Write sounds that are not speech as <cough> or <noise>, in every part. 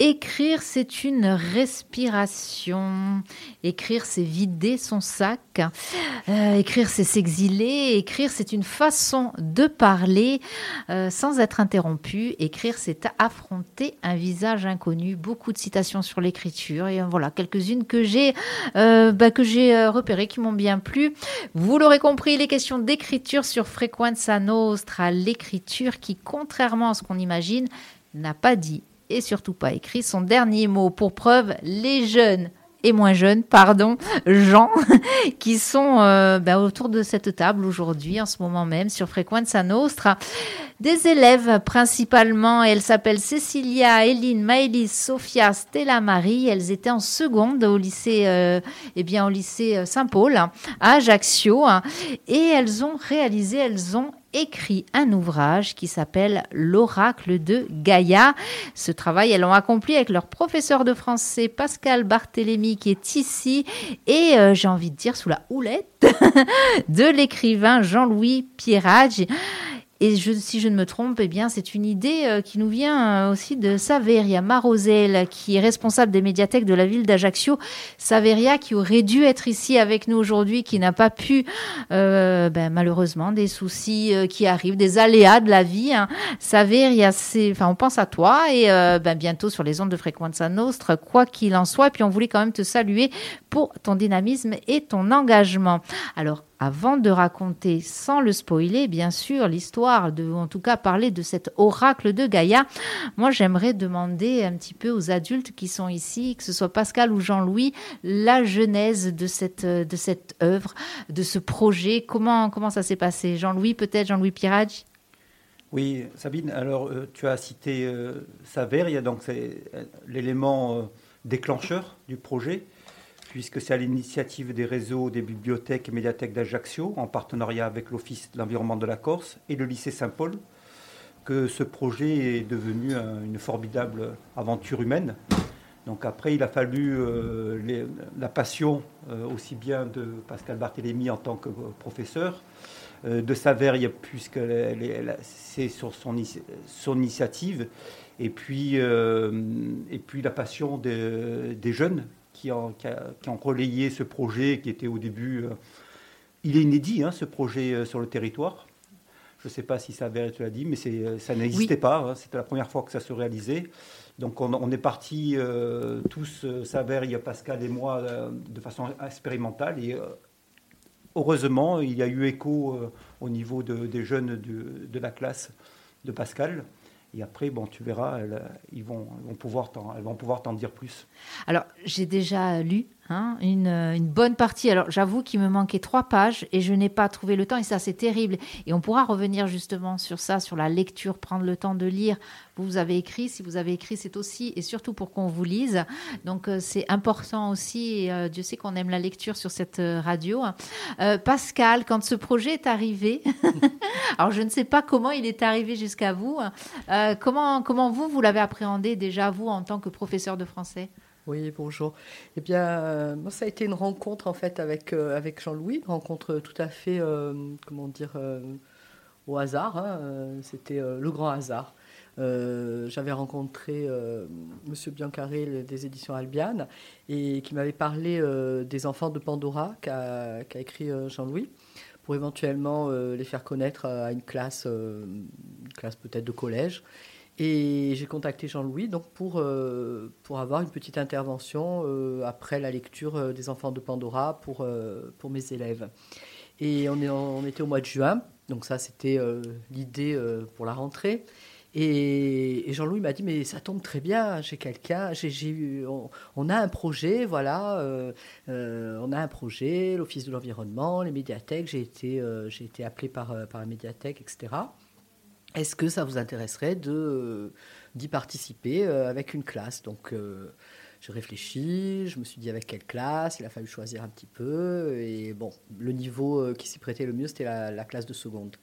Écrire, c'est une respiration. Écrire, c'est vider son sac. Euh, écrire, c'est s'exiler. Écrire, c'est une façon de parler euh, sans être interrompu. Écrire, c'est affronter un visage inconnu. Beaucoup de citations sur l'écriture. Et euh, voilà, quelques-unes que j'ai bah, que j'ai repérées qui m'ont bien plu. Vous l'aurez compris, les questions d'écriture sur Frequenza Nostra, l'écriture qui, contrairement à ce qu'on imagine, n'a pas dit et surtout pas écrit son dernier mot. Pour preuve, les jeunes et moins jeunes, pardon, gens <laughs> qui sont euh, bah, autour de cette table aujourd'hui, en ce moment même, sur Frequenza Nostra. Des élèves principalement, elles s'appellent Cecilia, Eline, Maëlys, Sophia, Stella, Marie. Elles étaient en seconde au lycée, euh, eh bien, au lycée euh, Saint-Paul, à Ajaccio. et elles ont réalisé, elles ont écrit un ouvrage qui s'appelle L'oracle de Gaïa. Ce travail, elles l'ont accompli avec leur professeur de français Pascal Barthélémy qui est ici et euh, j'ai envie de dire sous la houlette <laughs> de l'écrivain Jean-Louis Pierrage. Et si je ne me trompe, eh bien, c'est une idée euh, qui nous vient euh, aussi de Saveria Marosel, qui est responsable des médiathèques de la ville d'Ajaccio. Saveria qui aurait dû être ici avec nous aujourd'hui, qui n'a pas pu, euh, ben, malheureusement, des soucis qui arrivent, des aléas de la vie. Hein. Saveria, c'est, enfin, on pense à toi et ben, bientôt sur les ondes de Frequenza Nostre, quoi qu'il en soit. Et puis on voulait quand même te saluer pour ton dynamisme et ton engagement. Alors, avant de raconter, sans le spoiler, bien sûr, l'histoire, de, en tout cas parler de cet oracle de Gaïa, moi j'aimerais demander un petit peu aux adultes qui sont ici, que ce soit Pascal ou Jean-Louis, la genèse de cette, œuvre, de ce projet. Comment, ça s'est passé? Jean-Louis, peut-être Jean-Louis Pirage? Oui, Sabine, alors euh, tu as cité euh, Saveria, donc c'est euh, l'élément déclencheur du projet puisque c'est à l'initiative des réseaux des bibliothèques et médiathèques d'Ajaccio, en partenariat avec l'Office de l'environnement de la Corse et le lycée Saint-Paul, que ce projet est devenu une formidable aventure humaine. Donc après, il a fallu euh, la passion euh, aussi bien de Pascal Barthélémy en tant que professeur, euh, de Saveria, puisque c'est sur son, initiative, et puis la passion des jeunes qui ont, relayé ce projet qui était au début. Euh, il est inédit, hein, ce projet euh, sur le territoire. Je ne sais pas si ça avait été dit, mais euh, ça n'existait pas. Hein. C'était la première fois que ça se réalisait. Donc on, est partis tous, Saver, Pascal et moi, de façon expérimentale. Et heureusement, il y a eu écho au niveau des jeunes de, de la classe de Pascal. Et après, bon, tu verras, elles, vont, vont pouvoir elles vont pouvoir t'en dire plus. Alors, j'ai déjà lu Hein, une, bonne partie. Alors j'avoue qu'il me manquait trois pages et je n'ai pas trouvé le temps et ça c'est terrible. Et on pourra revenir justement sur ça, sur la lecture, prendre le temps de lire. Vous, vous avez écrit, si vous avez écrit, c'est aussi et surtout pour qu'on vous lise. Donc euh, c'est important aussi. Et, euh, Dieu sait qu'on aime la lecture sur cette euh, radio. Pascal, quand ce projet est arrivé, <laughs> alors je ne sais pas comment il est arrivé jusqu'à vous. comment comment vous vous l'avez appréhendé déjà vous en tant que professeur de français? Oui, bonjour. Eh bien, euh, moi, ça a été une rencontre en fait avec, euh, Jean-Louis, rencontre tout à fait, euh, comment dire, au hasard. Hein, c'était le grand hasard. J'avais rencontré Monsieur Biancaré des éditions Albiane et qui m'avait parlé des enfants de Pandora qu'a écrit Jean-Louis pour éventuellement les faire connaître à une classe, une classe peut-être de collège. Et j'ai contacté Jean-Louis donc pour, euh, pour avoir une petite intervention euh, après la lecture euh, des Enfants de Pandora pour, pour mes élèves. Et on, était au mois de juin, donc ça c'était l'idée pour la rentrée. Et, Jean-Louis m'a dit mais ça tombe très bien quelqu'un. J'ai, on, on, a un projet, voilà, on a un projet, l'Office de l'environnement, les médiathèques. J'ai été, j'ai été appelé par, par la médiathèque, etc. Est-ce que ça vous intéresserait de, d'y participer euh, avec une classe? Donc, euh, j'ai réfléchi, je me suis dit avec quelle classe, il a fallu choisir un petit peu. Et bon, le niveau euh, qui s'y prêtait le mieux, c'était la, classe de seconde.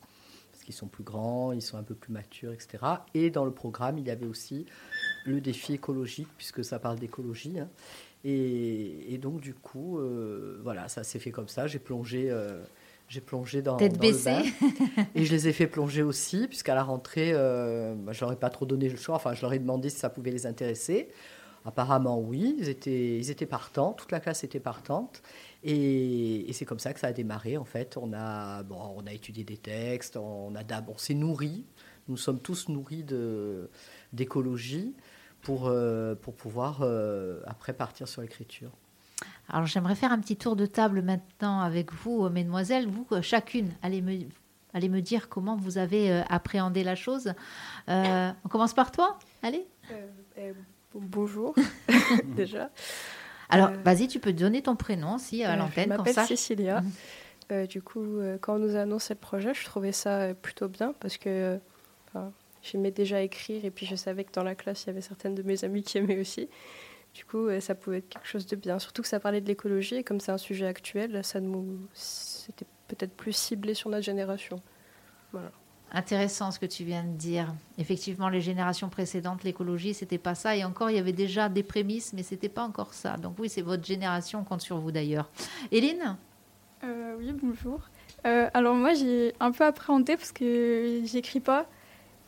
Parce qu'ils sont plus grands, ils sont un peu plus matures, etc. Et dans le programme, il y avait aussi le défi écologique, puisque ça parle d'écologie. Hein. Et, donc, du coup, voilà, ça s'est fait comme ça. J'ai plongé j'ai plongé dans, Tête dans baissée. le bain. <laughs> Et je les ai fait plonger aussi, puisqu'à la rentrée, euh, bah, je leur ai pas trop donné le choix. Enfin, je leur ai demandé si ça pouvait les intéresser. Apparemment, oui, ils étaient, ils étaient partants. Toute la classe était partante. Et, et c'est comme ça que ça a démarré, en fait. On a, bon, on a étudié des textes, on, a, on s'est nourri. Nous sommes tous nourris de, d'écologie pour, euh, pour pouvoir euh, après partir sur l'écriture. Alors j'aimerais faire un petit tour de table maintenant avec vous, euh, mesdemoiselles. Vous, euh, chacune, allez me, allez me dire comment vous avez euh, appréhendé la chose. Euh, on commence par toi Allez Euh, bonjour, <laughs> <laughs> déjà. Alors, vas-y, tu peux donner ton prénom si à l'antenne, Je m'appelle. Cécilia. Mhm. Du coup, quand on nous a annoncé le projet, je trouvais ça plutôt bien parce que j'aimais déjà écrire et puis je savais que dans la classe, il y avait certaines de mes amies qui aimaient aussi. Du coup, euh, ça pouvait être quelque chose de bien. Surtout que ça parlait de l'écologie et comme c'est un sujet actuel, ça nous... c'était peut-être plus ciblé sur notre génération. Intéressant ce que tu viens de dire. Effectivement, les générations précédentes, l'écologie, c'était pas ça. Et encore, il y avait déjà des prémices, mais c'était pas encore ça. Donc oui, c'est votre génération, on compte sur vous d'ailleurs. Hélène? Euh, oui, bonjour. Euh, alors moi, j'ai un peu appréhendé parce que j'écris pas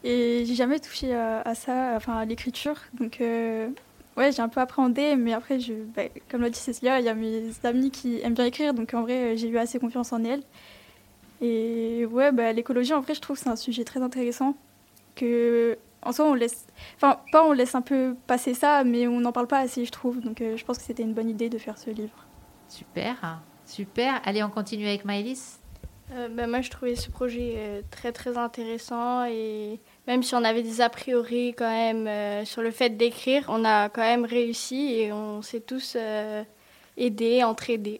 et j'ai jamais touché à, à ça, enfin à l'écriture. Donc euh, ouais, j'ai un peu appréhendé, mais après, je, bah, comme l'a dit Cécilia, il y a mes amis qui aiment bien écrire, donc en vrai, j'ai eu assez confiance en elles. Et ouais, bah, l'écologie, en vrai, je trouve que c'est un sujet très intéressant que en soi, on laisse, enfin pas on laisse un peu passer ça, mais on n'en parle pas assez, je trouve. Donc euh, je pense que c'était une bonne idée de faire ce livre. Super, super. Allez, on continue avec Maëlys. Euh, ben, moi, je trouvais ce projet euh, très très intéressant et même si on avait des a priori quand même euh, sur le fait d'écrire, on a quand même réussi et on s'est tous euh, aidés, entraidés.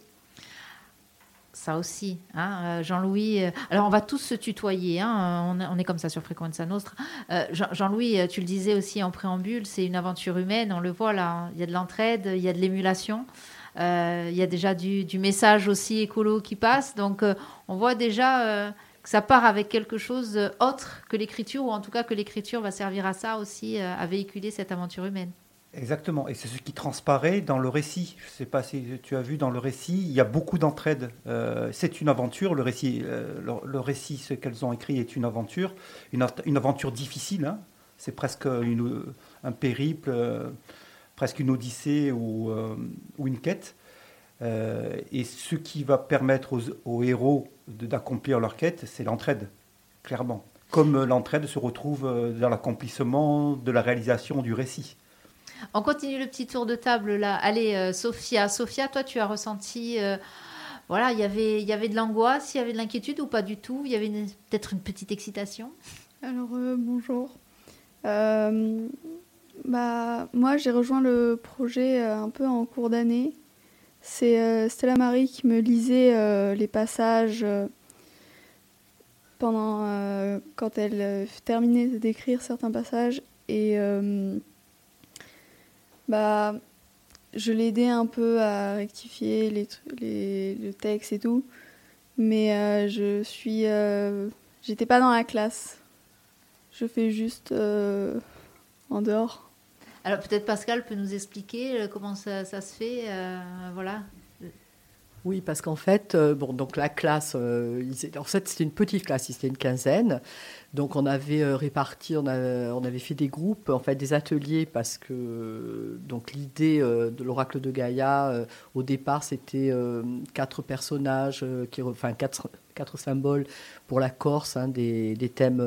Ça aussi, hein, euh, Jean-Louis. alors, on va tous se tutoyer. hein, on, est comme ça sur Frequenza Nostra. Euh, Jean- Jean-Louis, tu le disais aussi en préambule, c'est une aventure humaine. On le voit là. hein, Il y a de l'entraide, il y a de l'émulation. il y a déjà du, du message aussi écolo qui passe. Donc, on voit déjà ça part avec quelque chose autre que l'écriture, ou en tout cas que l'écriture va servir à ça aussi, euh, à véhiculer cette aventure humaine. Exactement, et c'est ce qui transparaît dans le récit. Je ne sais pas si tu as vu dans le récit, il y a beaucoup d'entraide. Euh, c'est une aventure, le récit, euh, le, récit, ce qu'elles ont écrit est une aventure, une, av- une aventure difficile. hein. C'est presque un périple, euh, presque une odyssée euh, ou une quête. Euh, et ce qui va permettre aux, aux héros d'accomplir leur quête, c'est l'entraide, clairement. Comme l'entraide se retrouve euh, dans l'accomplissement de la réalisation du récit. On continue le petit tour de table là. Allez, euh, Sophia. Sophia, toi, tu as ressenti. euh, voilà, il y avait- il y avait de l'angoisse, il y avait de l'inquiétude ou pas du tout? Il y avait peut-être une petite excitation? Alors euh, bonjour. Euh, bah, moi j'ai rejoint le projet un peu en cours d'année. C'est euh, Stella Marie qui me lisait euh, les passages euh, pendant quand elle terminait d'écrire certains passages et bah je l'aidais un peu à rectifier les, les- le texte et tout, mais je suis j'étais pas dans la classe. Je fais juste en dehors. Alors peut-être Pascal peut nous expliquer euh, comment ça, se fait. euh, voilà. Oui, parce qu'en fait, euh, bon, donc la classe, en fait, c'était une petite classe, c'était une quinzaine. Donc on avait réparti, on, avait fait des groupes, en fait, des ateliers, parce que donc l'idée de l'oracle de Gaïa, au départ, c'était quatre personnages, qui, enfin quatre, quatre symboles pour la Corse, hein, des, thèmes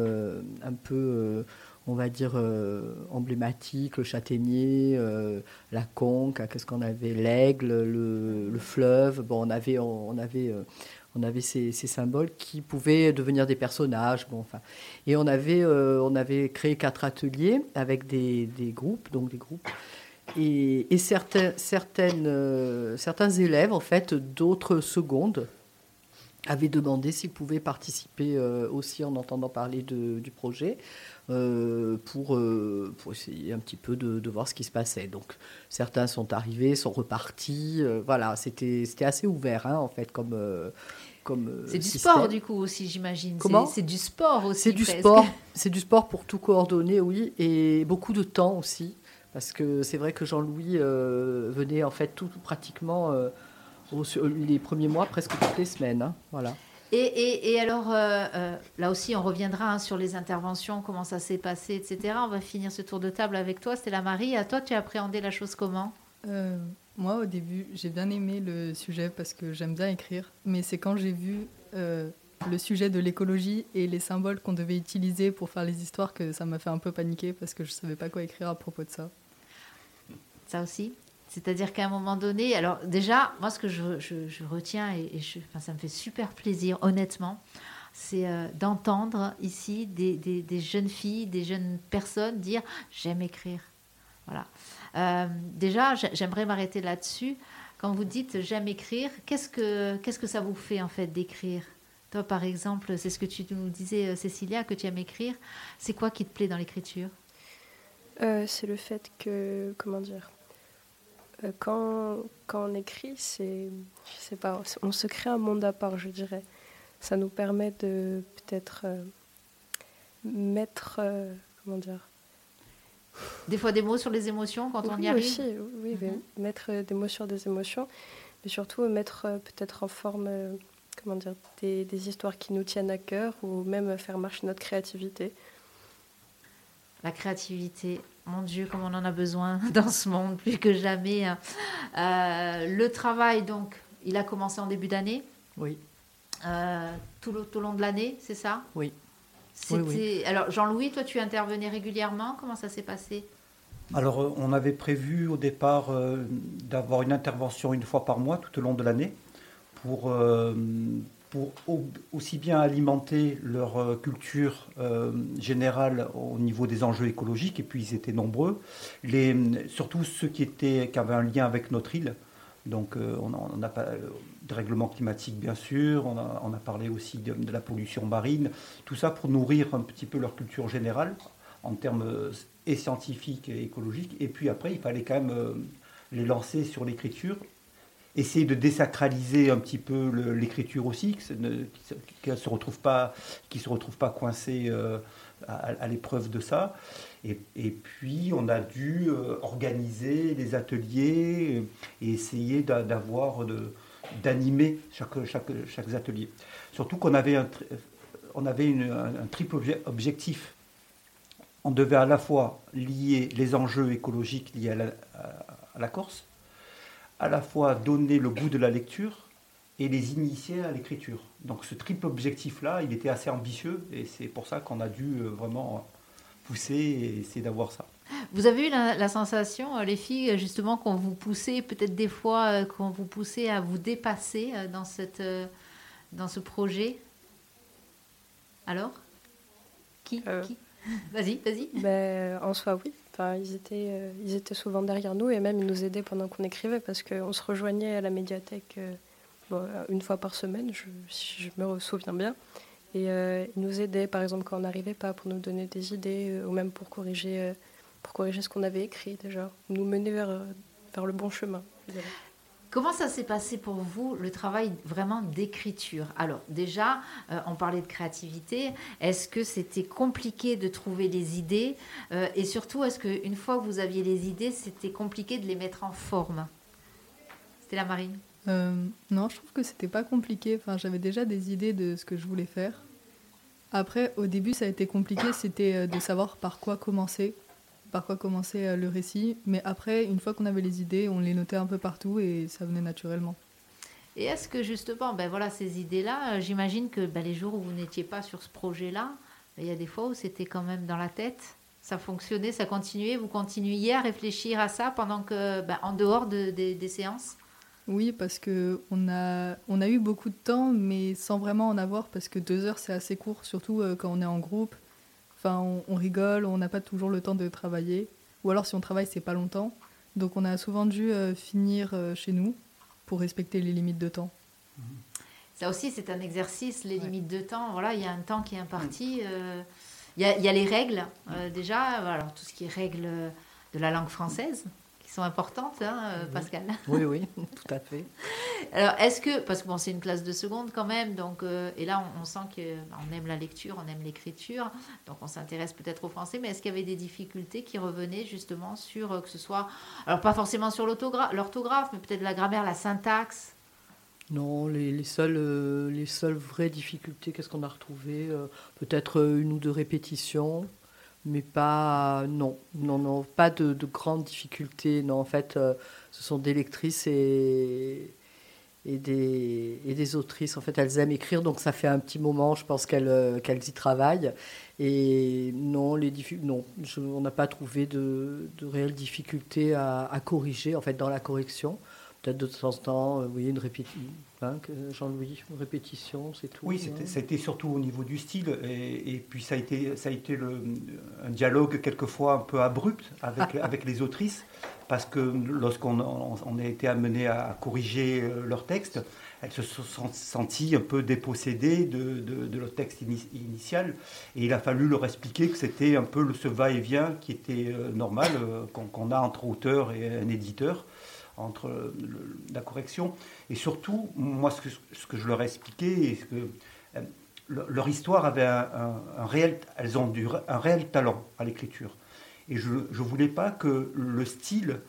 un peu, on va dire, euh, emblématiques, le châtaignier. euh, la conque, qu'est-ce qu'on avait, l'aigle, le, le fleuve. Bon, on avait, on, avait, euh, on avait ces, ces symboles qui pouvaient devenir des personnages. Bon, enfin, et on avait, on avait créé quatre ateliers avec des, des groupes, donc des groupes. Et, et certains, certaines, certains élèves, en fait, d'autres secondes, avaient demandé s'ils pouvaient participer euh, aussi en entendant parler de- du projet euh, pour, euh, pour essayer un petit peu de, de voir ce qui se passait. Donc certains sont arrivés, sont repartis. voilà, c'était assez ouvert hein, en fait comme comme C'est du système. sport du coup aussi, j'imagine. Comment? C'est du sport aussi. C'est du presque. sport. <laughs> C'est du sport pour tout coordonner, oui, et beaucoup de temps aussi, parce que c'est vrai que Jean-Louis venait en fait tout pratiquement au- sur les premiers mois, presque toutes les semaines. hein, voilà. Et, et, alors, euh, euh, là aussi, on reviendra hein, sur les interventions, comment ça s'est passé, etc. On va finir ce tour de table avec toi, Stella Marie. À toi, tu as appréhendé la chose comment? Euh, Moi, au début, j'ai bien aimé le sujet parce que j'aime bien écrire. Mais c'est quand j'ai vu le sujet de l'écologie et les symboles qu'on devait utiliser pour faire les histoires que ça m'a fait un peu paniquer parce que je ne savais pas quoi écrire à propos de ça. Ça aussi? C'est-à-dire qu'à un moment donné, alors déjà, moi, ce que je, retiens, et, ça me fait super plaisir, honnêtement, c'est euh, d'entendre ici des, jeunes filles, des jeunes personnes dire j'aime écrire. Voilà. Euh, déjà, j'aimerais m'arrêter là-dessus. Quand vous dites j'aime écrire, qu'est-ce que, que ça vous fait en fait d'écrire? Toi, par exemple, c'est ce que tu nous disais, euh, Cécilia, que tu aimes écrire. C'est quoi qui te plaît dans l'écriture? C'est le fait que, comment dire, quand, quand on écrit, c'est, je sais pas, on se crée un monde à part, je dirais. Ça nous permet de peut-être euh, mettre, euh, comment dire, des fois des mots sur les émotions quand on y arrive? aussi, Oui, mhm. mettre des mots sur des émotions, mais surtout mettre peut-être en forme comment dire, des, des, histoires qui nous tiennent à cœur ou même faire marcher notre créativité. La créativité, mon Dieu, comme on en a besoin <laughs> dans ce monde, plus que jamais. Hein. Euh, le travail, donc, il a commencé en début d'année Oui. Euh, tout, le, long de l'année, c'est ça? Oui. oui, Alors, Jean-Louis, toi, tu intervenais régulièrement? Comment ça s'est passé? Alors, euh, on avait prévu au départ d'avoir une intervention une fois par mois tout au long de l'année pour pour aussi bien alimenter leur euh, culture euh, générale au niveau des enjeux écologiques, et puis ils étaient nombreux, les, surtout ceux qui, étaient, qui avaient un lien avec notre île. Donc euh, on, a pas de règlement climatique bien sûr, on a, on a parlé aussi de, la pollution marine, tout ça pour nourrir un petit peu leur culture générale en termes scientifiques et écologiques. Et puis après, il fallait quand même les lancer sur l'écriture essayer de désacraliser un petit peu l'écriture aussi, qu'elle ne se retrouve pas, se retrouve pas coincée euh, à, l'épreuve de ça. Et, puis on a dû euh, organiser les ateliers et essayer d'avoir d'animer chaque, chaque, chaque atelier. Surtout qu'on avait un, on avait un, triple objectif. On devait à la fois lier les enjeux écologiques liés à la Corse, à la fois donner le goût de la lecture et les initier à l'écriture. Donc ce triple objectif-là, il était assez ambitieux et c'est pour ça qu'on a dû euh, vraiment pousser et essayer d'avoir ça. Vous avez eu la, sensation, euh, les filles, justement, qu'on vous poussait, peut-être des fois, euh, qu'on vous poussait à vous dépasser dans, cette, dans ce projet? Alors? Qui, qui? Vas-y, vas-y. Ben, en soi, oui ils, étaient, euh, ils étaient souvent derrière nous et même ils nous aidaient pendant qu'on écrivait parce qu'on se rejoignait à la médiathèque euh, une fois par semaine, je, si je me souviens bien. Et euh, ils nous aidaient, par exemple, quand on n'arrivait pas, pour nous donner des idées ou même pour corriger, pour corriger ce qu'on avait écrit déjà, nous mener vers, vers le bon chemin. Comment ça s'est passé pour vous, le travail vraiment d'écriture? Alors déjà, euh, on parlait de créativité. Est-ce que c'était compliqué de trouver les idées? Euh, Et surtout, est-ce qu'une fois que vous aviez les idées, c'était compliqué de les mettre en forme? C'était la Marine euh, Non, je trouve que c'était pas compliqué. Enfin, j'avais déjà des idées de ce que je voulais faire. Après, au début, ça a été compliqué, c'était de savoir par quoi commencer par quoi commencer euh, le récit. Mais après, une fois qu'on avait les idées, on les notait un peu partout et ça venait naturellement. Et est-ce que justement, ben voilà, ces idées-là, euh, j'imagine que ben, les jours où vous n'étiez pas sur ce projet-là, ben, il y a des fois où c'était quand même dans la tête, ça fonctionnait, ça continuait, vous continuiez à réfléchir à ça pendant que, ben, en dehors des séances? Oui, parce que on a, on a eu beaucoup de temps, mais sans vraiment en avoir, parce que deux heures c'est assez court, surtout euh, quand on est en groupe. Enfin, on, rigole, on n'a pas toujours le temps de travailler. Ou alors, si on travaille, c'est pas longtemps. Donc, on a souvent dû euh, finir euh, chez nous pour respecter les limites de temps. Ça aussi, c'est un exercice, les limites de temps. Voilà, il y a un temps qui est imparti. Euh, il y, a, y, a les règles, déjà. Alors, tout ce qui est règles de la langue française sont importantes, hein, euh, Pascal. Oui, oui, tout à fait. Alors, est-ce que, parce que bon, c'est une classe de seconde quand même, donc, euh, et là, on, sent qu'on bah, aime la lecture, on aime l'écriture, donc on s'intéresse peut-être au français, mais est-ce qu'il y avait des difficultés qui revenaient justement sur, euh, que ce soit, alors pas forcément sur l'orthographe, mais peut-être la grammaire, la syntaxe? Non, les, les seules, euh, les seules vraies difficultés, qu'est-ce qu'on a retrouvé Peut-être une ou deux répétitions, mais pas. Non, non, non, pas de, de grandes difficultés. Non, en fait, euh, ce sont des lectrices et, et, des, et des autrices. En fait, elles aiment écrire, donc ça fait un petit moment, je pense qu'elles qu'elles y travaillent. Et non, les non on n'a pas trouvé de, de réelles difficultés à, corriger, en fait, dans la correction. Peut-être de temps en temps, oui, une répétition. Hein, Jean-Louis, répétition, c'est tout. Oui, c'était, été surtout au niveau du style, et, et, puis ça a été, ça a été le, un dialogue quelquefois un peu abrupt avec, <laughs> avec les autrices, parce que lorsqu'on on, on a été amené à corriger leur texte, elles se sont senties un peu dépossédées de, de, de leur texte initial, et il a fallu leur expliquer que c'était un peu ce va-et-vient qui était normal, qu'on, qu'on a entre auteur et un éditeur entre la correction. Et surtout, moi, ce que, je leur ai expliqué, c'est que euh, leur histoire avait un, réel, elles ont un réel talent à l'écriture. Et je ne voulais pas que le style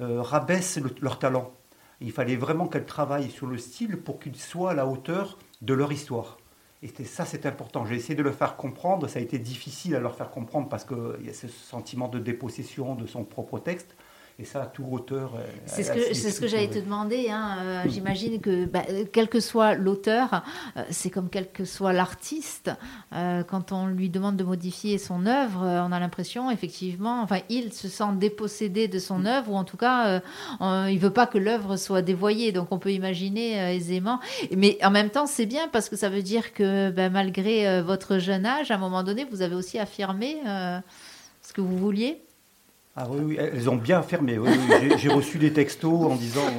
euh, rabaisse le, leur talent. Il fallait vraiment qu'elles travaillent sur le style pour qu'il soit à la hauteur de leur histoire. Et ça, c'est important. J'ai essayé de le faire comprendre. Ça a été difficile à leur faire comprendre parce qu'il y a ce sentiment de dépossession de son propre texte. Et ça, tout auteur. C'est ce que, ce que j'allais te demander. Hein. Euh, J'imagine que, bah, quel que soit l'auteur, euh, c'est comme quel que soit l'artiste. Euh, quand on lui demande de modifier son œuvre, on a l'impression, effectivement, enfin, il se sent dépossédé de son œuvre, ou en tout cas, il veut pas que l'œuvre soit dévoyée. Donc, on peut imaginer aisément. Mais en même temps, c'est bien parce que ça veut dire que, bah, malgré votre jeune âge, à un moment donné, vous avez aussi affirmé ce que vous vouliez. Ah oui, oui, elles ont bien fermé. Oui, oui. J'ai reçu des textos en disant.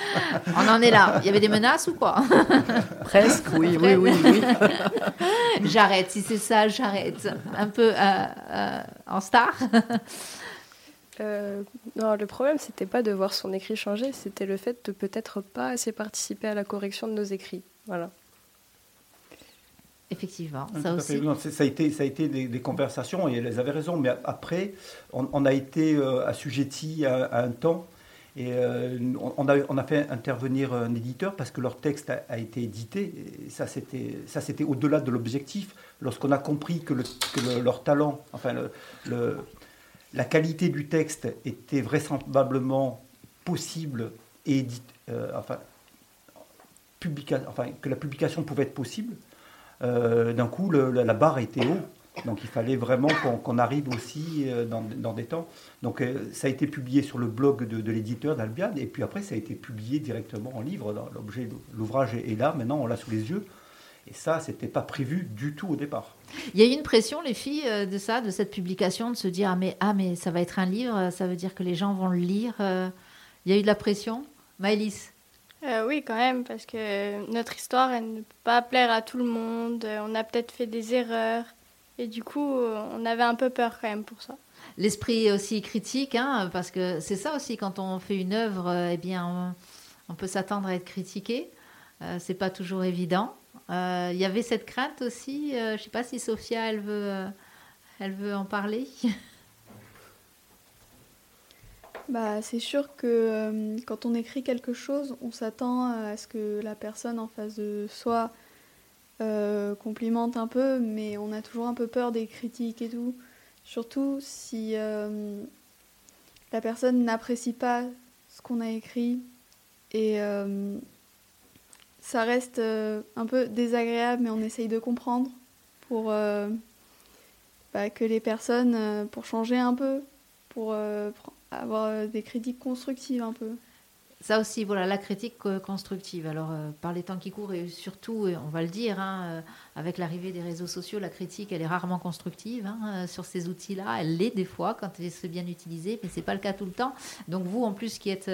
<laughs> On en est là. Il y avait des menaces ou quoi? <laughs> Presque, oui, oui, oui, oui. <laughs> j'arrête. Si c'est ça, j'arrête. Un peu euh, euh, en star? Euh, non, le problème, c'était pas de voir son écrit changer, c'était le fait de peut-être pas assez participer à la correction de nos écrits. Voilà. Effectivement, ça aussi. Non, ça a été, ça a été des, des, conversations et elles avaient raison. Mais après, on, on a été euh, assujetti à, à, un temps et euh, on, a, on a fait intervenir un éditeur parce que leur texte a, a été édité. Et ça, c'était, ça, c'était au-delà de l'objectif. Lorsqu'on a compris que, le, que le, leur talent, enfin, le, la qualité du texte était vraisemblablement possible et édite, euh, enfin, publica, enfin, que la publication pouvait être possible euh, d'un coup, la barre était haut. Donc il fallait vraiment qu'on qu arrive aussi euh, dans, des temps. Donc euh, ça a été publié sur le blog de, l'éditeur d'Albiad, et puis après ça a été publié directement en livre. L'objet, l'ouvrage est, est là, maintenant on l'a sous les yeux. Et ça, c'était pas prévu du tout au départ. Il y a eu une pression, les filles, de ça, de cette publication, de se dire ah mais, ah, mais ça va être un livre, ça veut dire que les gens vont le lire. Il y a eu de la pression Maëlys euh, oui, quand même, parce que notre histoire, elle ne peut pas plaire à tout le monde. On a peut-être fait des erreurs. Et du coup, on avait un peu peur quand même pour ça. L'esprit aussi critique, hein, parce que c'est ça aussi, quand on fait une œuvre, eh bien, on, peut s'attendre à être critiqué. Euh, c'est pas toujours évident. Il euh, y avait cette crainte aussi. Euh, je sais pas si Sophia, elle veut, elle veut en parler. <laughs> Bah, c'est sûr que euh, quand on écrit quelque chose, on s'attend à ce que la personne en face de soi euh, complimente un peu, mais on a toujours un peu peur des critiques et tout. Surtout si euh, la personne n'apprécie pas ce qu'on a écrit et ça reste un peu désagréable, mais on essaye de comprendre pour bah, que les personnes, pour changer un peu, pour avoir des critiques constructives un peu. Ça aussi, voilà, la critique constructive. Alors, euh, par les temps qui courent, et surtout, on va le dire, hein, euh, avec l'arrivée des réseaux sociaux, la critique, elle est rarement constructive hein, euh, sur ces outils-là. Elle l'est des fois quand elle se bien utilisée, mais c'est pas le cas tout le temps. Donc, vous, en plus, qui, êtes,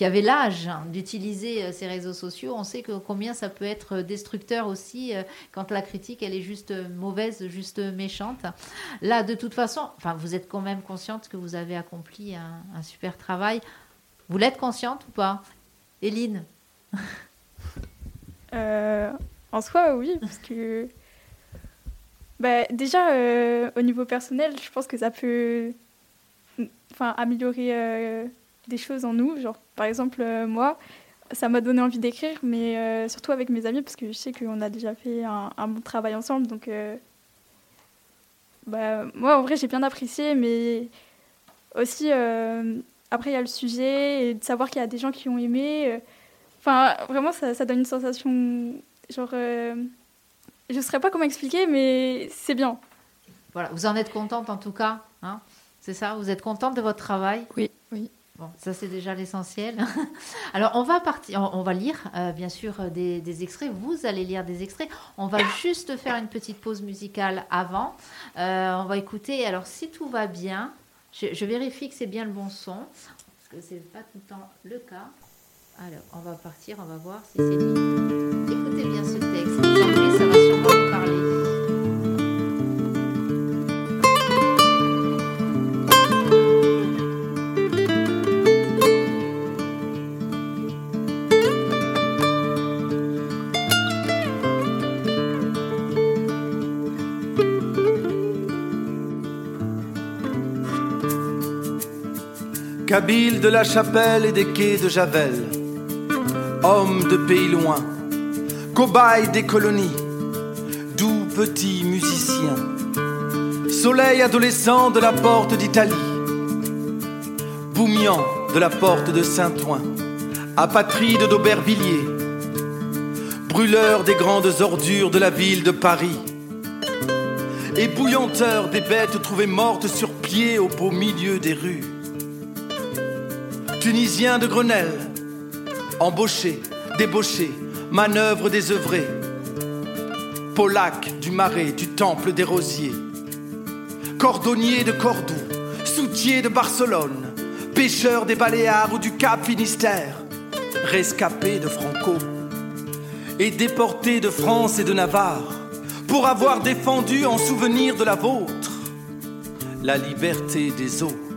avez l'âge hein, d'utiliser ces réseaux sociaux, on sait combien ça peut être destructeur aussi quand la critique, elle est juste mauvaise, juste méchante. Là, de toute façon, vous êtes quand même consciente que vous avez accompli un super travail vous l'êtes consciente ou pas Eline <laughs> euh, En soi, oui, parce que bah, déjà, euh, au niveau personnel, je pense que ça peut améliorer euh, des choses en nous. Genre, par exemple, moi, ça m'a donné envie d'écrire, mais surtout avec mes amis, parce que je sais qu'on a déjà fait un, bon travail ensemble. Donc, bah, moi, en vrai, j'ai bien apprécié, mais aussi, après, il y a le sujet, et de savoir qu'il y a des gens qui ont aimé. Enfin, vraiment, ça, ça, donne une sensation, genre, je ne saurais pas comment expliquer, mais c'est bien. Voilà, vous en êtes contente en tout cas, hein c'est ça Vous êtes contente de votre travail? Oui, oui. Bon, ça c'est déjà l'essentiel. <laughs> Alors on va partir, on va lire euh, bien sûr euh, des, extraits. Vous allez lire des extraits. On va juste faire une petite pause musicale avant. Euh, on va écouter. Alors si tout va bien, je, vérifie que c'est bien le bon son parce que c'est pas tout le temps le cas. Alors on va partir, on va voir si c'est Écoutez bien ce Kabyle de la chapelle et des quais de Javel, homme de pays loin, cobaye des colonies, doux petit musicien, soleil adolescent de la porte d'Italie, boumian de la porte de Saint-Ouen, apatride d'Aubervilliers, brûleur des grandes ordures de la ville de Paris, ébouillanteur des bêtes trouvées mortes sur pied au beau milieu des rues Tunisien de Grenelle, embauché, débauché, manœuvre désœuvrée. Polac du Marais, du Temple des Rosiers. Cordonnier de Cordoue, soutier de Barcelone, pêcheur des Baléares ou du Cap Finistère, rescapé de Franco et déporté de France et de Navarre pour avoir défendu en souvenir de la vôtre la liberté des eaux.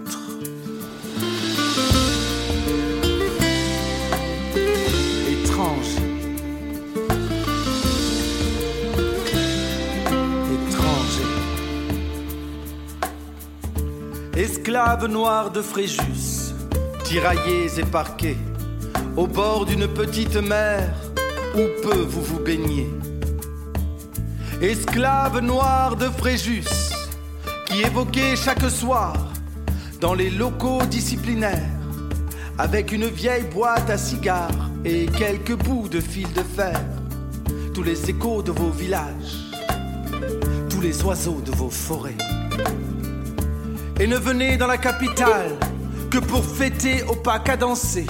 Esclaves noirs de Fréjus, tiraillés et parqués, au bord d'une petite mer où peu vous vous baignez. Esclaves noirs de Fréjus, qui évoquaient chaque soir dans les locaux disciplinaires, avec une vieille boîte à cigares et quelques bouts de fil de fer, tous les échos de vos villages, tous les oiseaux de vos forêts et ne venez dans la capitale que pour fêter au pas cadencé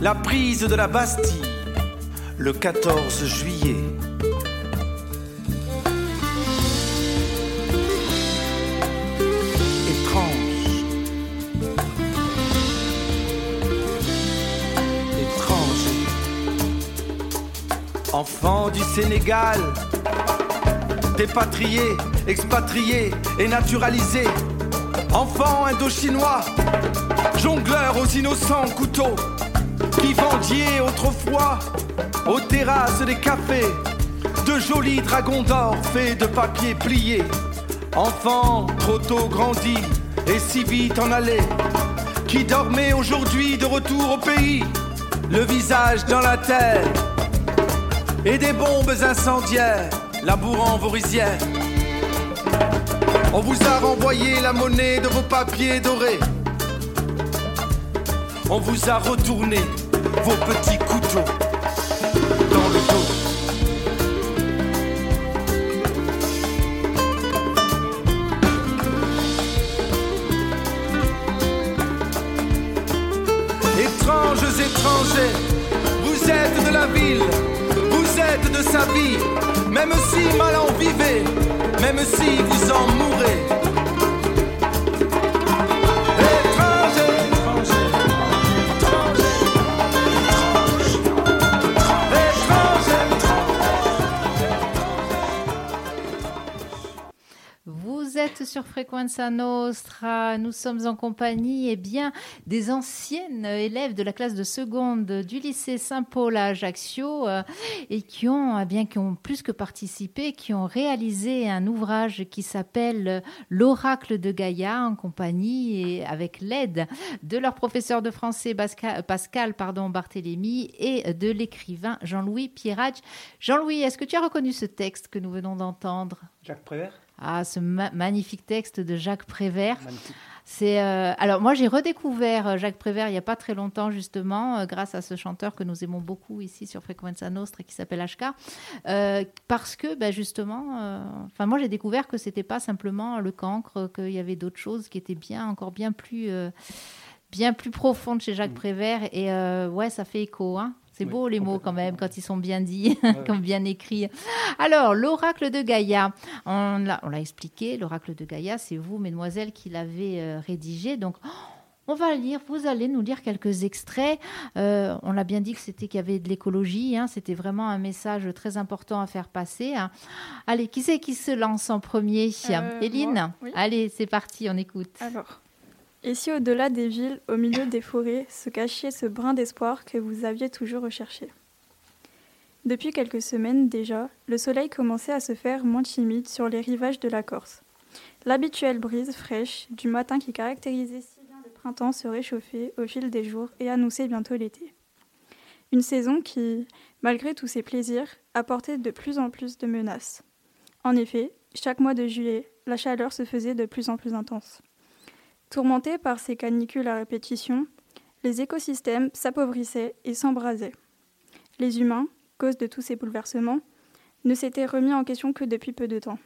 la prise de la Bastille le 14 juillet. Étrange. Étrange. Enfant du Sénégal, dépatrié, expatrié et naturalisé Enfant indo-chinois, jongleur aux innocents couteaux, qui vendiez autrefois aux terrasses des cafés de jolis dragons d'or faits de papier plié. Enfant trop tôt grandi et si vite en allé, qui dormait aujourd'hui de retour au pays, le visage dans la terre et des bombes incendiaires labourant vos rizières. On vous a renvoyé la monnaie de vos papiers dorés. On vous a retourné vos petits couteaux dans le dos. Étranges étrangers, vous êtes de la ville, vous êtes de sa vie, même si mal en vivez même si vous en mourrez. Sur Frequenza Nostra. Nous sommes en compagnie eh bien, des anciennes élèves de la classe de seconde du lycée Saint-Paul à Ajaccio euh, et qui ont, eh bien, qui ont plus que participé, qui ont réalisé un ouvrage qui s'appelle L'oracle de Gaïa en compagnie et avec l'aide de leur professeur de français Pascal, pardon, Barthélémy et de l'écrivain Jean-Louis Pierrage. Jean-Louis, est-ce que tu as reconnu ce texte que nous venons d'entendre? Jacques Prévert? Ah, ce magnifique texte de Jacques Prévert. C'est euh, alors moi j'ai redécouvert euh, Jacques Prévert il n'y a pas très longtemps justement euh, grâce à ce chanteur que nous aimons beaucoup ici sur Frequenza Nostra qui s'appelle HK parce que ben, justement enfin moi j'ai découvert que c'était pas simplement le cancre qu'il y avait d'autres choses qui étaient bien encore bien plus bien plus profondes chez Jacques mm. Prévert et ouais ça fait écho hein. C'est beau les mots quand même quand ils sont bien dits, <laughs> comme bien écrits. Alors, l'oracle de Gaïa, on l'a expliqué, l'oracle de Gaïa, c'est vous, mesdemoiselles, qui l'avez euh, rédigé. Donc, on va lire, vous allez nous lire quelques extraits. Euh, on l'a bien dit que c'était qu'il y avait de l'écologie, hein. c'était vraiment un message très important à faire passer. Hein. Allez, qui c'est qui se lance en premier? Euh, Éline Allez, c'est parti, on écoute. Alors, et si au-delà des villes, au milieu des forêts, se cachait ce brin d'espoir que vous aviez toujours recherché? Depuis quelques semaines déjà, le soleil commençait à se faire moins timide sur les rivages de la Corse. L'habituelle brise fraîche du matin qui caractérisait si bien le printemps se réchauffait au fil des jours et annonçait bientôt l'été. Une saison qui, malgré tous ses plaisirs, apportait de plus en plus de menaces. En effet, chaque mois de juillet, la chaleur se faisait de plus en plus intense. Tourmentés par ces canicules à répétition, les écosystèmes s'appauvrissaient et s'embrasaient. Les humains, cause de tous ces bouleversements, ne s'étaient remis en question que depuis peu de temps.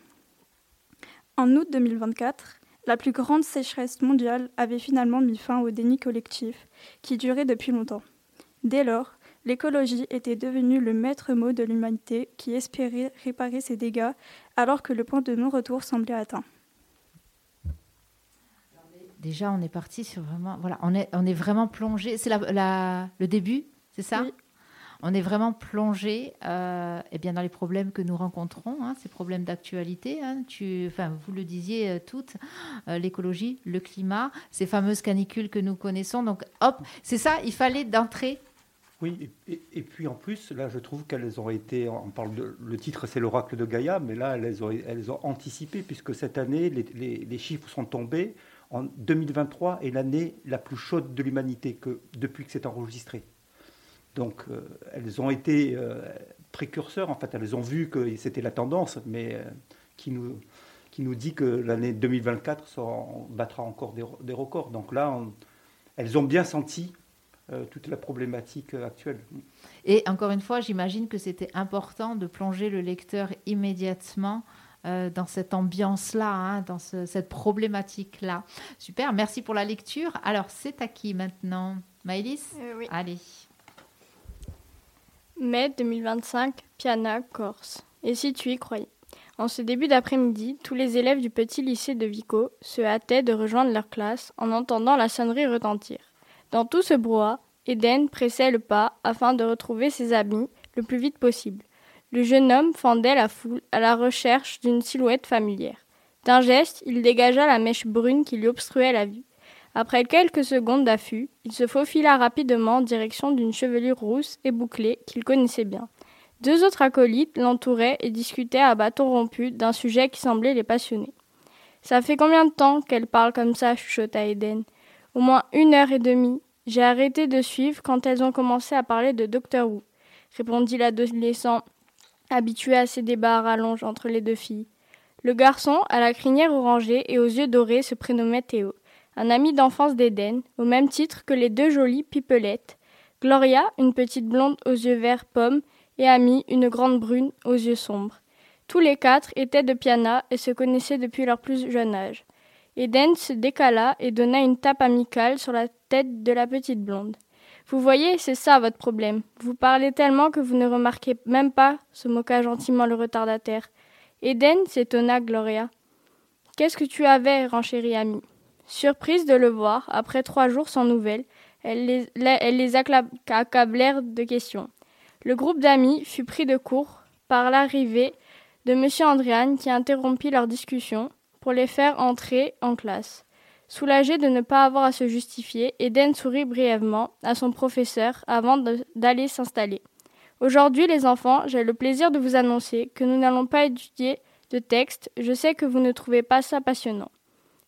En août 2024, la plus grande sécheresse mondiale avait finalement mis fin au déni collectif qui durait depuis longtemps. Dès lors, l'écologie était devenue le maître mot de l'humanité qui espérait réparer ses dégâts alors que le point de non-retour semblait atteint déjà, on est parti sur vraiment. Voilà, on est, on est vraiment plongé. C'est la, le début, c'est ça On est vraiment plongé euh, eh bien, dans les problèmes que nous rencontrons, hein, ces problèmes d'actualité. Hein. enfin, vous le disiez euh, toutes, euh, l'écologie, le climat, ces fameuses canicules que nous connaissons. Donc, hop, c'est ça, il fallait d'entrer oui, et, puis en plus, là, je trouve qu'elles ont été, on parle de, le titre c'est l'oracle de Gaïa, mais là, elles ont, elles ont anticipé, puisque cette année, les, les, les chiffres sont tombés en 2023 est l'année la plus chaude de l'humanité que, depuis que c'est enregistré. Donc euh, elles ont été euh, précurseurs, en fait, elles ont vu que c'était la tendance, mais euh, qui, nous, qui nous dit que l'année 2024 battra encore des, records. Donc là, elles ont bien senti toute la problématique actuelle. Et encore une fois, j'imagine que c'était important de plonger le lecteur immédiatement euh, dans cette ambiance-là, hein, dans cette problématique-là. Super, merci pour la lecture. Alors, c'est à qui maintenant? Maëlys? Euh, Oui. Allez. Mai 2025, Piana, Corse. Et si tu y croyais? En ce début d'après-midi, tous les élèves du petit lycée de Vico se hâtaient de rejoindre leur classe en entendant la sonnerie retentir. Dans tout ce brouhaha, Eden pressait le pas afin de retrouver ses amis le plus vite possible. Le jeune homme fendait la foule à la recherche d'une silhouette familière. D'un geste, il dégagea la mèche brune qui lui obstruait la vue. Après quelques secondes d'affût, il se faufila rapidement en direction d'une chevelure rousse et bouclée qu'il connaissait bien. Deux autres acolytes l'entouraient et discutaient à bâton rompu d'un sujet qui semblait les passionner. Ça fait combien de temps qu'elle parle comme ça? chuchota Eden. Au moins une heure et demie. J'ai arrêté de suivre quand elles ont commencé à parler de Docteur Who, répondit l'adolescent habitué à ces débats à entre les deux filles. Le garçon, à la crinière orangée et aux yeux dorés, se prénommait Théo, un ami d'enfance d'Éden, au même titre que les deux jolies pipelettes. Gloria, une petite blonde aux yeux verts pomme, et Amy, une grande brune aux yeux sombres. Tous les quatre étaient de Piana et se connaissaient depuis leur plus jeune âge. Eden se décala et donna une tape amicale sur la tête de la petite blonde. Vous voyez, c'est ça votre problème. Vous parlez tellement que vous ne remarquez même pas, se moqua gentiment le retardataire. Eden s'étonna Gloria. Qu'est-ce que tu avais, renchérit Ami? Surprise de le voir, après trois jours sans nouvelles, elle les, accablèrent de questions. Le groupe d'amis fut pris de court par l'arrivée de M. Andréane qui interrompit leur discussion, pour les faire entrer en classe. Soulagé de ne pas avoir à se justifier, Eden sourit brièvement à son professeur avant d'aller s'installer. Aujourd'hui, les enfants, j'ai le plaisir de vous annoncer que nous n'allons pas étudier de texte. Je sais que vous ne trouvez pas ça passionnant.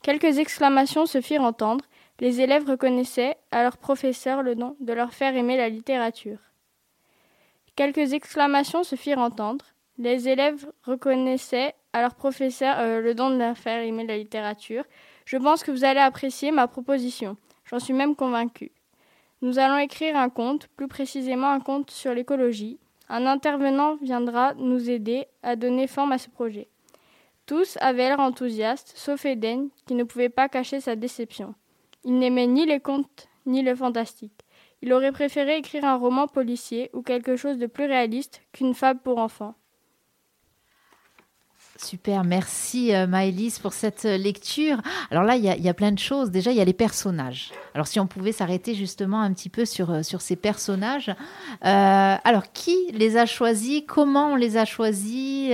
Quelques exclamations se firent entendre. Les élèves reconnaissaient à leur professeur le don de leur faire aimer la littérature. Quelques exclamations se firent entendre. Les élèves reconnaissaient à leur professeur euh, le don de leur faire aimer la littérature. Je pense que vous allez apprécier ma proposition. J'en suis même convaincue. Nous allons écrire un conte, plus précisément un conte sur l'écologie. Un intervenant viendra nous aider à donner forme à ce projet. Tous avaient l'air enthousiastes, sauf Eden, qui ne pouvait pas cacher sa déception. Il n'aimait ni les contes ni le fantastique. Il aurait préféré écrire un roman policier ou quelque chose de plus réaliste qu'une fable pour enfants. Super, merci euh, Maëlys pour cette euh, lecture. Alors là, il y, a, plein de choses. Déjà, il y a les personnages. Alors si on pouvait s'arrêter justement un petit peu sur, euh, sur ces personnages. alors, qui les a choisis? Comment on les a choisis?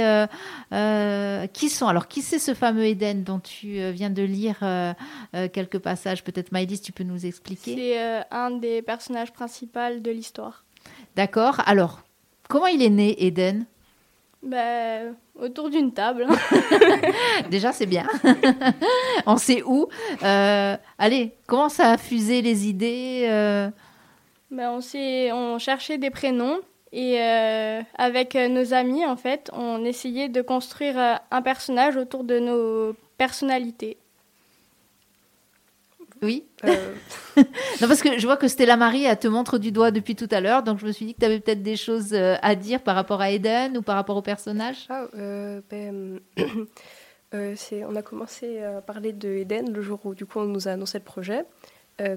Qui sont? Alors, qui c'est ce fameux Eden dont tu viens de lire quelques passages? Peut-être Maëlys, tu peux nous expliquer? C'est un des personnages principaux de l'histoire. D'accord. Alors, comment il est né, Eden ben, autour d'une table. <laughs> Déjà, c'est bien. <laughs> on sait où. Euh, allez, comment ça a fusé les idées euh? ben, on, on cherchait des prénoms et euh, avec nos amis, en fait, on essayait de construire un personnage autour de nos personnalités. Oui. Euh. <laughs> non, parce que je vois que Stella Marie, elle te montre du doigt depuis tout à l'heure, donc je me suis dit que tu avais peut-être des choses euh, à dire par rapport à Eden ou par rapport au personnage. Ah, euh, ben, <clears throat> on a commencé à parler de Eden le jour où du coup on nous a annoncé le projet.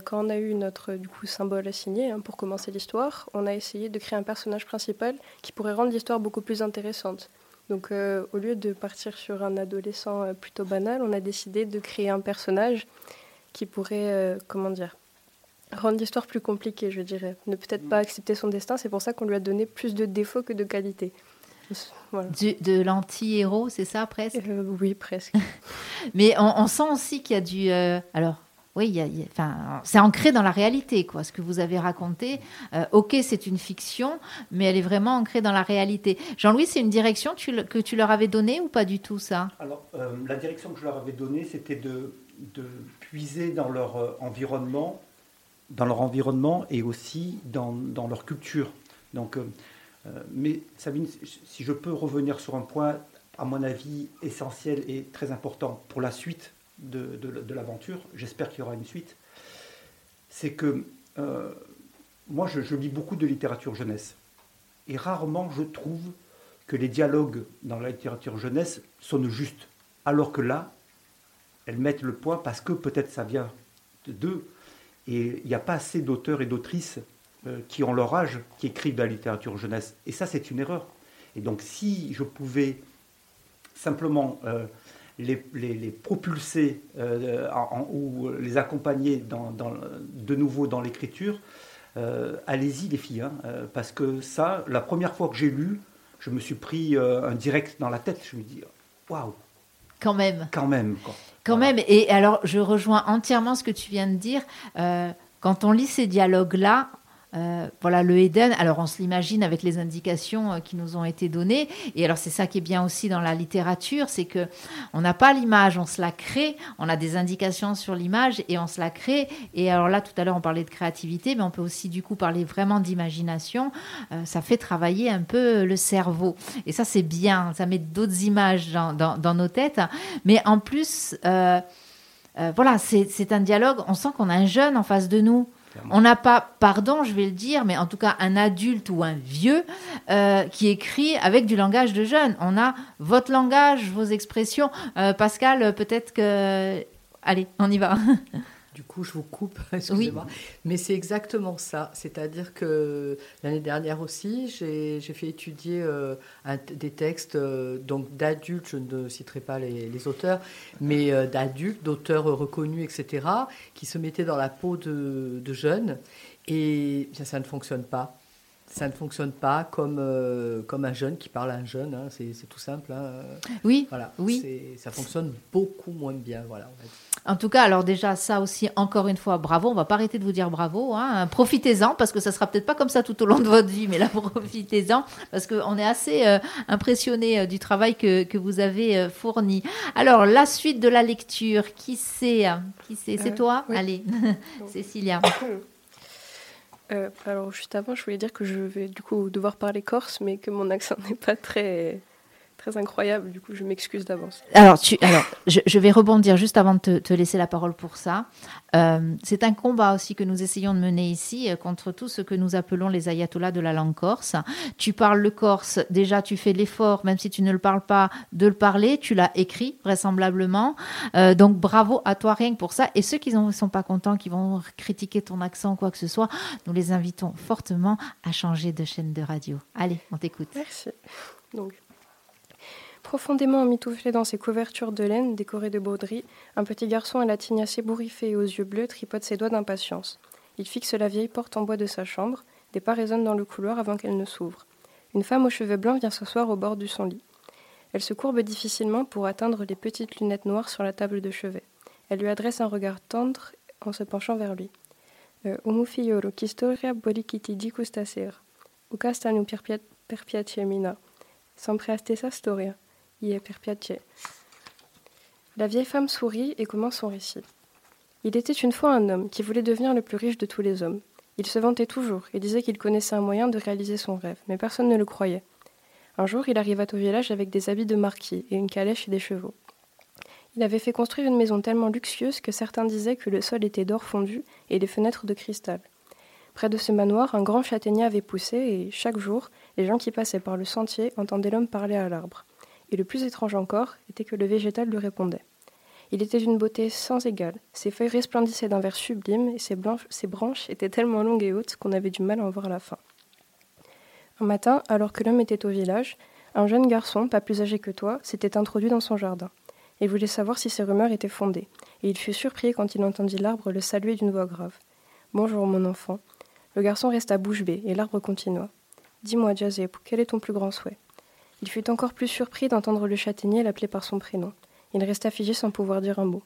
quand on a eu notre du coup symbole à signer hein, pour commencer l'histoire, on a essayé de créer un personnage principal qui pourrait rendre l'histoire beaucoup plus intéressante. Donc au lieu de partir sur un adolescent plutôt banal, on a décidé de créer un personnage qui pourrait, euh, comment dire, rendre l'histoire plus compliquée, je dirais. Ne peut-être pas accepter son destin, c'est pour ça qu'on lui a donné plus de défauts que de qualités. de l'anti-héros, c'est ça presque? Euh, Oui, presque. <laughs> Mais on, sent aussi qu'il y a du... Euh, alors, oui, c'est ancré dans la réalité, quoi. Ce que vous avez raconté, ok, c'est une fiction, mais elle est vraiment ancrée dans la réalité. Jean-Louis, c'est une direction que tu leur avais donnée ou pas du tout ça? Alors, la direction que je leur avais donnée, c'était de de puiser dans leur euh, environnement, dans leur environnement et aussi dans, leur culture. Donc, euh, euh, mais Sabine, si je peux revenir sur un point, à mon avis, essentiel et très important pour la suite de, l'aventure, j'espère qu'il y aura une suite, c'est que moi, je, je, lis beaucoup de littérature jeunesse. Et rarement, je trouve que les dialogues dans la littérature jeunesse sonnent justes. Alors que là, elles mettent le point parce que peut-être ça vient d'eux. Et il n'y a pas assez d'auteurs et d'autrices euh, qui ont leur âge, qui écrivent de la littérature jeunesse. Et ça, c'est une erreur. Et donc, si je pouvais simplement euh, les, propulser euh, ou les accompagner dans, de nouveau dans l'écriture, allez-y les filles. Hein, parce que ça, la première fois que j'ai lu, je me suis pris un direct dans la tête. Je me dis, waouh, quand même. Quand même. Quand même. Et alors, je rejoins entièrement ce que tu viens de dire. Euh, quand on lit ces dialogues-là, euh, voilà le Eden. Alors on se l'imagine avec les indications euh, qui nous ont été données. Et alors c'est ça qui est bien aussi dans la littérature, c'est que on n'a pas l'image, on se la crée. On a des indications sur l'image et on se la crée. Et alors là tout à l'heure on parlait de créativité, mais on peut aussi du coup parler vraiment d'imagination. Euh, ça fait travailler un peu le cerveau. Et ça c'est bien. Ça met d'autres images dans, nos têtes. Mais en plus, voilà, c'est un dialogue. On sent qu'on a un jeune en face de nous. On n'a pas, pardon, je vais le dire, mais en tout cas un adulte ou un vieux euh, qui écrit avec du langage de jeune. On a votre langage, vos expressions. Euh, Pascal, peut-être que... Allez, on y va. <laughs> Du coup, je vous coupe, <laughs> excusez-moi. Mais c'est exactement ça. C'est-à-dire que l'année dernière aussi, j'ai fait étudier euh, des textes euh, donc d'adultes, je ne citerai pas les, auteurs, mais euh, d'adultes, d'auteurs reconnus, etc., qui se mettaient dans la peau de, jeunes. Et ça, ça ne fonctionne pas. ça ne fonctionne pas comme, euh, comme un jeune qui parle à un jeune. hein, c'est tout simple. hein. Oui, Voilà. oui. Ça fonctionne beaucoup moins bien. Voilà, on va dire. En tout cas, alors déjà, ça aussi, encore une fois, bravo. On va pas arrêter de vous dire bravo. hein. Profitez-en, parce que ça sera peut-être pas comme ça tout au long de votre vie, mais là, <laughs> profitez-en, parce qu'on est assez euh, impressionné euh, du travail que, que vous avez euh, fourni. Alors, la suite de la lecture, qui c'est hein Qui c'est? C'est Euh, toi? oui. Allez, <laughs> Cécilia. <coughs> Euh, alors juste avant, je voulais dire que je vais du coup devoir parler corse, mais que mon accent <laughs> n'est pas très très incroyable. Du coup, je m'excuse d'avance. Alors, tu, alors je, je vais rebondir juste avant de te, te laisser la parole pour ça. Euh, c'est un combat aussi que nous essayons de mener ici euh, contre tout ce que nous appelons les ayatollahs de la langue corse. Tu parles le corse, déjà tu fais l'effort, même si tu ne le parles pas, de le parler. Tu l'as écrit vraisemblablement. Euh, donc bravo à toi rien que pour ça. Et ceux qui ne sont pas contents, qui vont critiquer ton accent, quoi que ce soit, nous les invitons fortement à changer de chaîne de radio. Allez, on t'écoute. Merci. Donc, profondément emmitouflé dans ses couvertures de laine décorées de broderies, un petit garçon à la tignasse ébouriffée et aux yeux bleus tripote ses doigts d'impatience. Il fixe la vieille porte en bois de sa chambre. Des pas résonnent dans le couloir avant qu'elle ne s'ouvre. Une femme aux cheveux blancs vient s'asseoir au bord de son lit. Elle se courbe difficilement pour atteindre les petites lunettes noires sur la table de chevet. Elle lui adresse un regard tendre en se penchant vers lui. Euh, Umu figliolo, che storia vuoi che ti dico stasera? O castano per pia- per piacere, Mina. Sempre storia. La vieille femme sourit et commence son récit. Il était une fois un homme qui voulait devenir le plus riche de tous les hommes. Il se vantait toujours et disait qu'il connaissait un moyen de réaliser son rêve, mais personne ne le croyait. Un jour, il arriva au village avec des habits de marquis et une calèche et des chevaux. Il avait fait construire une maison tellement luxueuse que certains disaient que le sol était d'or fondu et les fenêtres de cristal. Près de ce manoir, un grand châtaignier avait poussé et, chaque jour, les gens qui passaient par le sentier entendaient l'homme parler à l'arbre. Et le plus étrange encore était que le végétal lui répondait. Il était d'une beauté sans égale. Ses feuilles resplendissaient d'un vert sublime et ses, branches étaient tellement longues et hautes qu'on avait du mal à en voir la fin. Un matin, alors que l'homme était au village, un jeune garçon, pas plus âgé que toi, s'était introduit dans son jardin. Il voulait savoir si ses rumeurs étaient fondées, et il fut surpris quand il entendit l'arbre le saluer d'une voix grave. Bonjour, mon enfant. Le garçon resta bouche bée, et l'arbre continua. Dis-moi, Jazep, quel est ton plus grand souhait? Il fut encore plus surpris d'entendre le châtaignier l'appeler par son prénom. Il resta figé sans pouvoir dire un mot.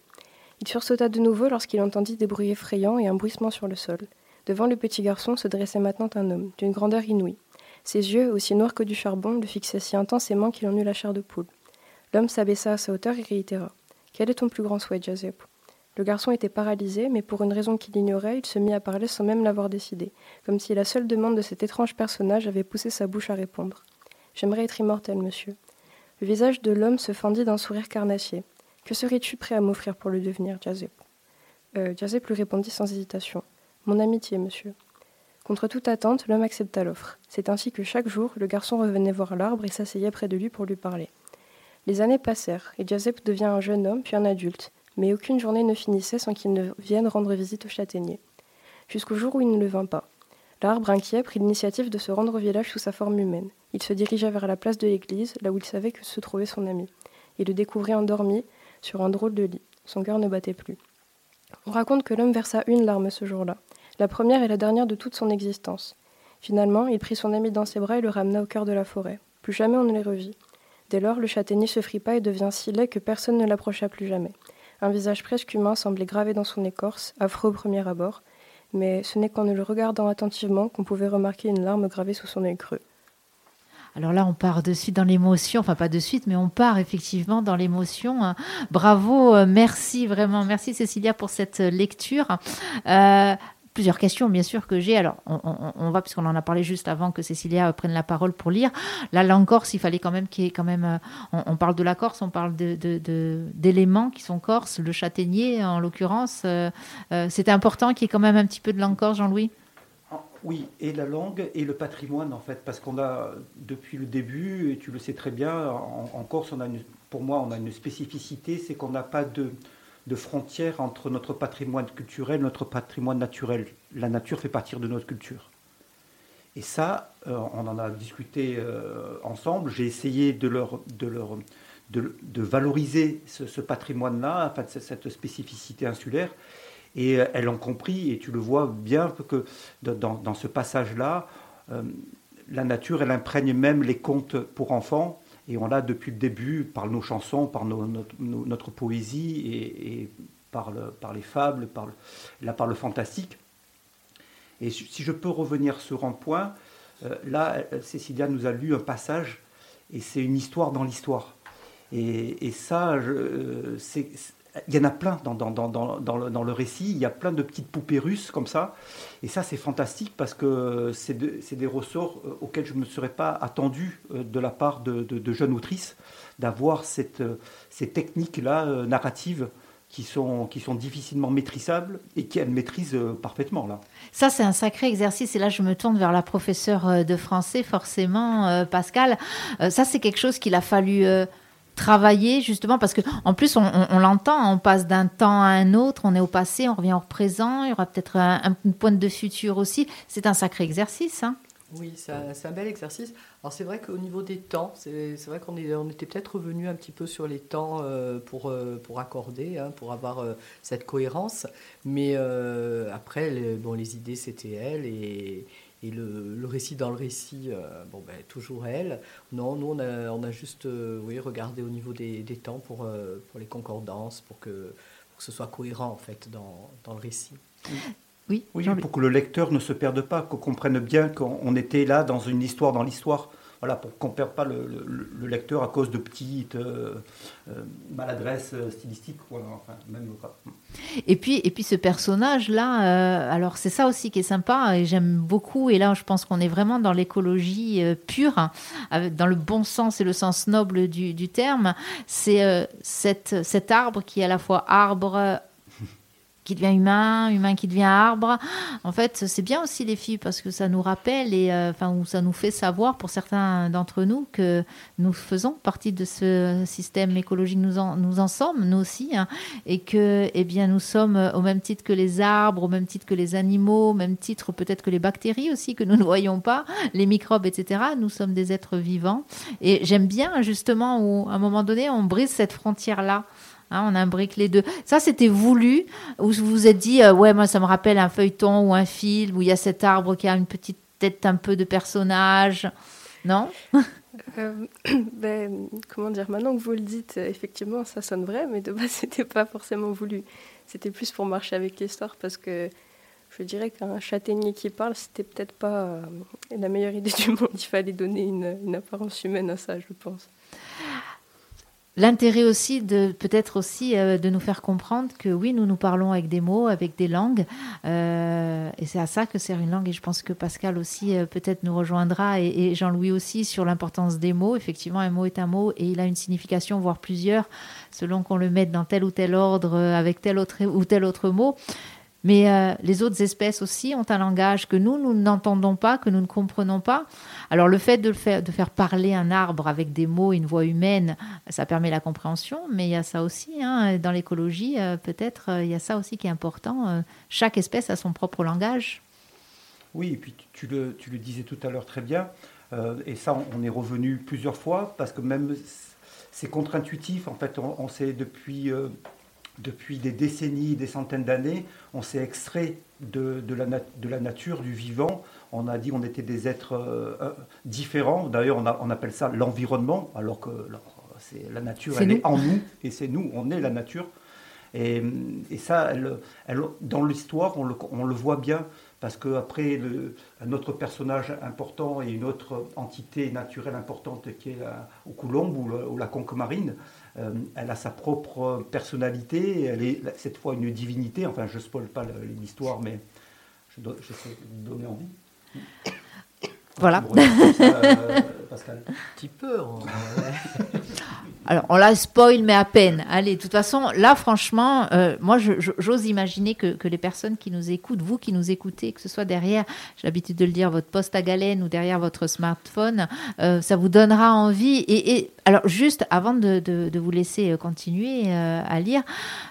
Il sursauta de nouveau lorsqu'il entendit des bruits effrayants et un bruissement sur le sol. Devant le petit garçon se dressait maintenant un homme, d'une grandeur inouïe. Ses yeux, aussi noirs que du charbon, le fixaient si intensément qu'il en eut la chair de poule. L'homme s'abaissa à sa hauteur et réitéra. Quel est ton plus grand souhait, Joseph? Le garçon était paralysé, mais pour une raison qu'il ignorait, il se mit à parler sans même l'avoir décidé, comme si la seule demande de cet étrange personnage avait poussé sa bouche à répondre. J'aimerais être immortel, monsieur. Le visage de l'homme se fendit d'un sourire carnassier. Que serais-tu prêt à m'offrir pour le devenir, Jazep? Euh, lui répondit sans hésitation. Mon amitié, monsieur. Contre toute attente, l'homme accepta l'offre. C'est ainsi que chaque jour, le garçon revenait voir l'arbre et s'asseyait près de lui pour lui parler. Les années passèrent, et Jazep devient un jeune homme puis un adulte, mais aucune journée ne finissait sans qu'il ne vienne rendre visite au châtaignier. Jusqu'au jour où il ne le vint pas. L'arbre, inquiet, prit l'initiative de se rendre au village sous sa forme humaine. Il se dirigea vers la place de l'église, là où il savait que se trouvait son ami. Il le découvrit endormi sur un drôle de lit. Son cœur ne battait plus. On raconte que l'homme versa une larme ce jour-là, la première et la dernière de toute son existence. Finalement, il prit son ami dans ses bras et le ramena au cœur de la forêt. Plus jamais on ne les revit. Dès lors, le châtaignier se fripa et devint si laid que personne ne l'approcha plus jamais. Un visage presque humain semblait gravé dans son écorce, affreux au premier abord, mais ce n'est qu'en le regardant attentivement qu'on pouvait remarquer une larme gravée sous son œil creux. Alors là, on part de suite dans l'émotion, enfin pas de suite, mais on part effectivement dans l'émotion. hein. Bravo, euh, merci vraiment, merci Cécilia pour cette lecture. Euh, plusieurs questions, bien sûr, que j'ai. Alors, on, va, puisqu'on en a parlé juste avant que Cécilia euh, prenne la parole pour lire. La langue corse, il fallait quand même qu'il y ait quand même. euh, on, parle de la Corse, on parle d'éléments qui sont corses, le châtaignier en l'occurrence. euh, euh, C'était important qu'il y ait quand même un petit peu de langue corse, Jean-Louis? Oui, et la langue et le patrimoine en fait, parce qu'on a depuis le début, et tu le sais très bien, en, Corse, on a pour moi, on a une spécificité, c'est qu'on n'a pas de, de frontière entre notre patrimoine culturel et notre patrimoine naturel. La nature fait partie de notre culture. Et ça, euh, on en a discuté euh, ensemble. J'ai essayé de leur, de leur, de, valoriser ce, patrimoine-là, enfin, cette- cette spécificité insulaire. Et euh, elles ont compris, et tu le vois bien que dans, dans ce passage-là, la nature, elle imprègne même les contes pour enfants. Et on l'a depuis le début par nos chansons, par notre, poésie et, par, le, par, les fables, par le, là par le fantastique. Et si je peux revenir sur un point, euh, là, Cécilia nous a lu un passage et c'est une histoire dans l'histoire. Et, ça, il y en a plein dans, dans, dans, dans, le, récit, il y a plein de petites poupées russes comme ça. Et ça, c'est fantastique parce que c'est des ressorts euh, auxquels je ne me serais pas attendu euh, de la part de, de, jeunes autrices, d'avoir ces techniques-là narratives qui sont, qui sont difficilement maîtrisables et qu'elle maîtrise euh, parfaitement. Là. Ça, c'est un sacré exercice. Et là, je me tourne vers la professeure euh, de français, forcément, euh, Pascal. ça, c'est quelque chose qu'il a fallu travailler, justement, parce que en plus, on, l'entend, on passe d'un temps à un autre, on est au passé, on revient au présent, il y aura peut-être un, un, point de futur aussi. C'est un sacré exercice. Hein. Oui, c'est un, bel exercice. Alors c'est vrai qu'au niveau des temps, c'est vrai qu'on on était peut-être revenu un petit peu sur les temps euh, pour, euh, pour accorder, hein, pour avoir euh, cette cohérence. Mais après, les, bon, les idées, c'était elle et, et le, récit dans le récit, bon, ben, toujours elle. Non, nous, on a, on a juste oui, regardé au niveau des, des temps pour, pour les concordances, pour que, pour que ce soit cohérent en fait dans, dans le récit. Oui, pour que le lecteur ne se perde pas, qu'on comprenne bien qu'on était là dans une histoire dans l'histoire. Voilà, pour qu'on ne perde pas le, lecteur à cause de petites euh, euh, maladresses stylistiques. et, puis, et puis ce personnage-là, euh, alors c'est ça aussi qui est sympa, et j'aime beaucoup, et là je pense qu'on est vraiment dans l'écologie pure, hein, dans le bon sens et le sens noble du, du terme, c'est cet arbre qui est à la fois arbre, qui devient humain, humain qui devient arbre. En fait, c'est bien aussi les filles parce que ça nous rappelle et euh, enfin ça nous fait savoir pour certains d'entre nous que nous faisons partie de ce système écologique. Nous en, nous en sommes nous aussi hein, et que eh bien nous sommes au même titre que les arbres, au même titre que les animaux, au même titre peut-être que les bactéries aussi que nous <laughs> ne voyons pas, les microbes, etc. Nous sommes des êtres vivants et j'aime bien justement où à un moment donné on brise cette frontière là Hein, on imbrique les deux. Ça, c'était voulu, où vous vous êtes dit, euh, ouais, moi, ça me rappelle un feuilleton ou un film où il y a cet arbre qui a une petite tête un peu de personnage. Non? <laughs> Euh, <coughs> ben, Comment dire Maintenant que vous le dites, effectivement, ça sonne vrai, mais de base, <laughs> c'était pas forcément voulu. C'était plus pour marcher avec l'histoire parce que je dirais qu'un châtaignier qui parle, c'était peut-être pas euh, la meilleure <laughs> idée du monde. Il fallait donner une apparence humaine à ça, je pense. L'intérêt aussi de peut-être aussi euh, de nous faire comprendre que oui, nous nous parlons avec des mots, avec des langues, euh, et c'est à ça que sert une langue. Et je pense que Pascal aussi euh, peut-être nous rejoindra et, Jean-Louis aussi sur l'importance des mots. Effectivement, un mot est un mot et il a une signification, voire plusieurs, selon qu'on le mette dans tel ou tel ordre avec tel autre ou tel autre mot. Mais euh, les autres espèces aussi ont un langage que nous, nous n'entendons pas, que nous ne comprenons pas. Alors le fait de, faire, parler un arbre avec des mots, une voix humaine, ça permet la compréhension, mais il y a ça aussi, hein, dans l'écologie, euh, peut-être, euh, il y a ça aussi qui est important. chaque espèce a son propre langage. Oui, et puis tu le, disais tout à l'heure très bien, et ça on est revenu plusieurs fois, parce que même c'est contre-intuitif, en fait, on sait depuis depuis des décennies, des centaines d'années, on s'est extrait de, la de, la nature, du vivant. On a dit qu'on était des êtres euh, euh, différents. D'ailleurs, on, on, appelle ça l'environnement, alors que c'est la nature, elle est en nous, et c'est nous, on est la nature. Et, et ça, elle, dans l'histoire, on le, on le, voit bien, parce qu'après, un autre personnage important et une autre entité naturelle importante qui est la, au Coulombe ou, ou la conque marine, euh, elle a sa propre personnalité, elle est cette fois une divinité. Enfin, je ne spoil pas l'histoire, mais je, je sais donner envie. Voilà. Euh, Pascal. Un petit peu. <laughs> Alors, on la spoil, mais à peine. Allez, de toute façon, là, franchement, euh, moi, j'ose imaginer que, les personnes qui nous écoutent, vous qui nous écoutez, que ce soit derrière, j'ai l'habitude de le dire, votre poste à galène ou derrière votre smartphone, euh, ça vous donnera envie. Et, alors, juste avant de, vous laisser continuer à lire,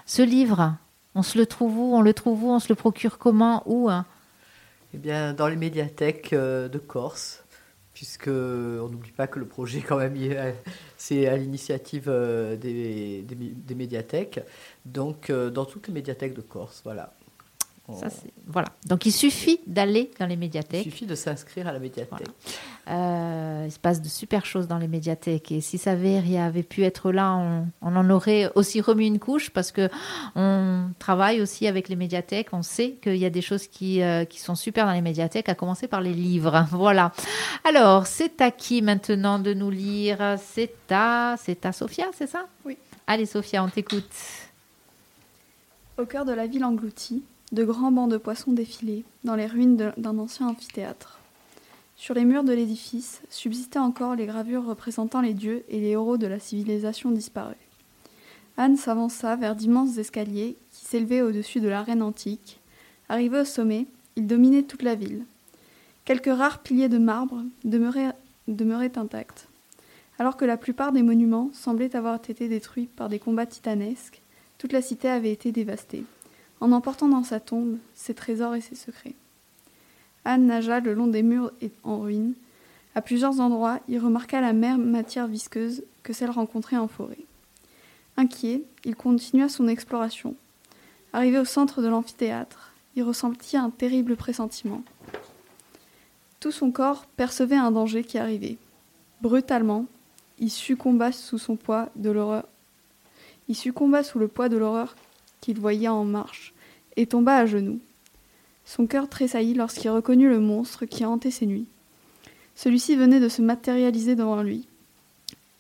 ce livre, on se le trouve où? On le trouve où? On se le procure comment? Où? Hein eh bien, dans les médiathèques euh, de Corse, puisque on n'oublie pas que le projet, quand même, c'est à l'initiative euh, des, médiathèques. Donc, euh, dans toutes les médiathèques de Corse, voilà. Ça, voilà. Donc il suffit d'aller dans les Il médiathèques. suffit de s'inscrire à la médiathèque. Euh, il se passe de super choses dans les médiathèques. Et si Saveria avait pu être là, on, on en aurait aussi remis une couche parce que on travaille aussi avec les médiathèques. On sait qu'il y a des choses qui, euh, qui sont super dans les médiathèques, à commencer par les livres. <laughs> Voilà. Alors, c'est à qui maintenant de nous lire? C'est à, c'est à Sophia, c'est ça? Oui. Allez, Sophia, on t'écoute. Au cœur de la ville engloutie, de grands bancs de poissons défilaient dans les ruines d'un ancien amphithéâtre. Sur les murs de l'édifice subsistaient encore les gravures représentant les dieux et les héros de la civilisation disparue. Anne s'avança vers d'immenses escaliers qui s'élevaient au-dessus de l'arène antique. Arrivé au sommet, il dominait toute la ville. Quelques rares piliers de marbre demeuraient, demeuraient intacts. Alors que la plupart des monuments semblaient avoir été détruits par des combats titanesques, toute la cité avait été dévastée, en emportant dans sa tombe ses trésors et ses secrets. Anne nagea le long des murs en ruine. À plusieurs endroits, il remarqua la même matière visqueuse que celle rencontrée en forêt. Inquiet, il continua son exploration. Arrivé au centre de l'amphithéâtre, il ressentit un terrible pressentiment. Tout son corps percevait un danger qui arrivait. Brutalement, il succomba sous son poids de l'horreur. Il succomba sous le poids de l'horreur qu'il voyait en marche et tomba à genoux. Son cœur tressaillit lorsqu'il reconnut le monstre qui hantait ses nuits. Celui-ci venait de se matérialiser devant lui.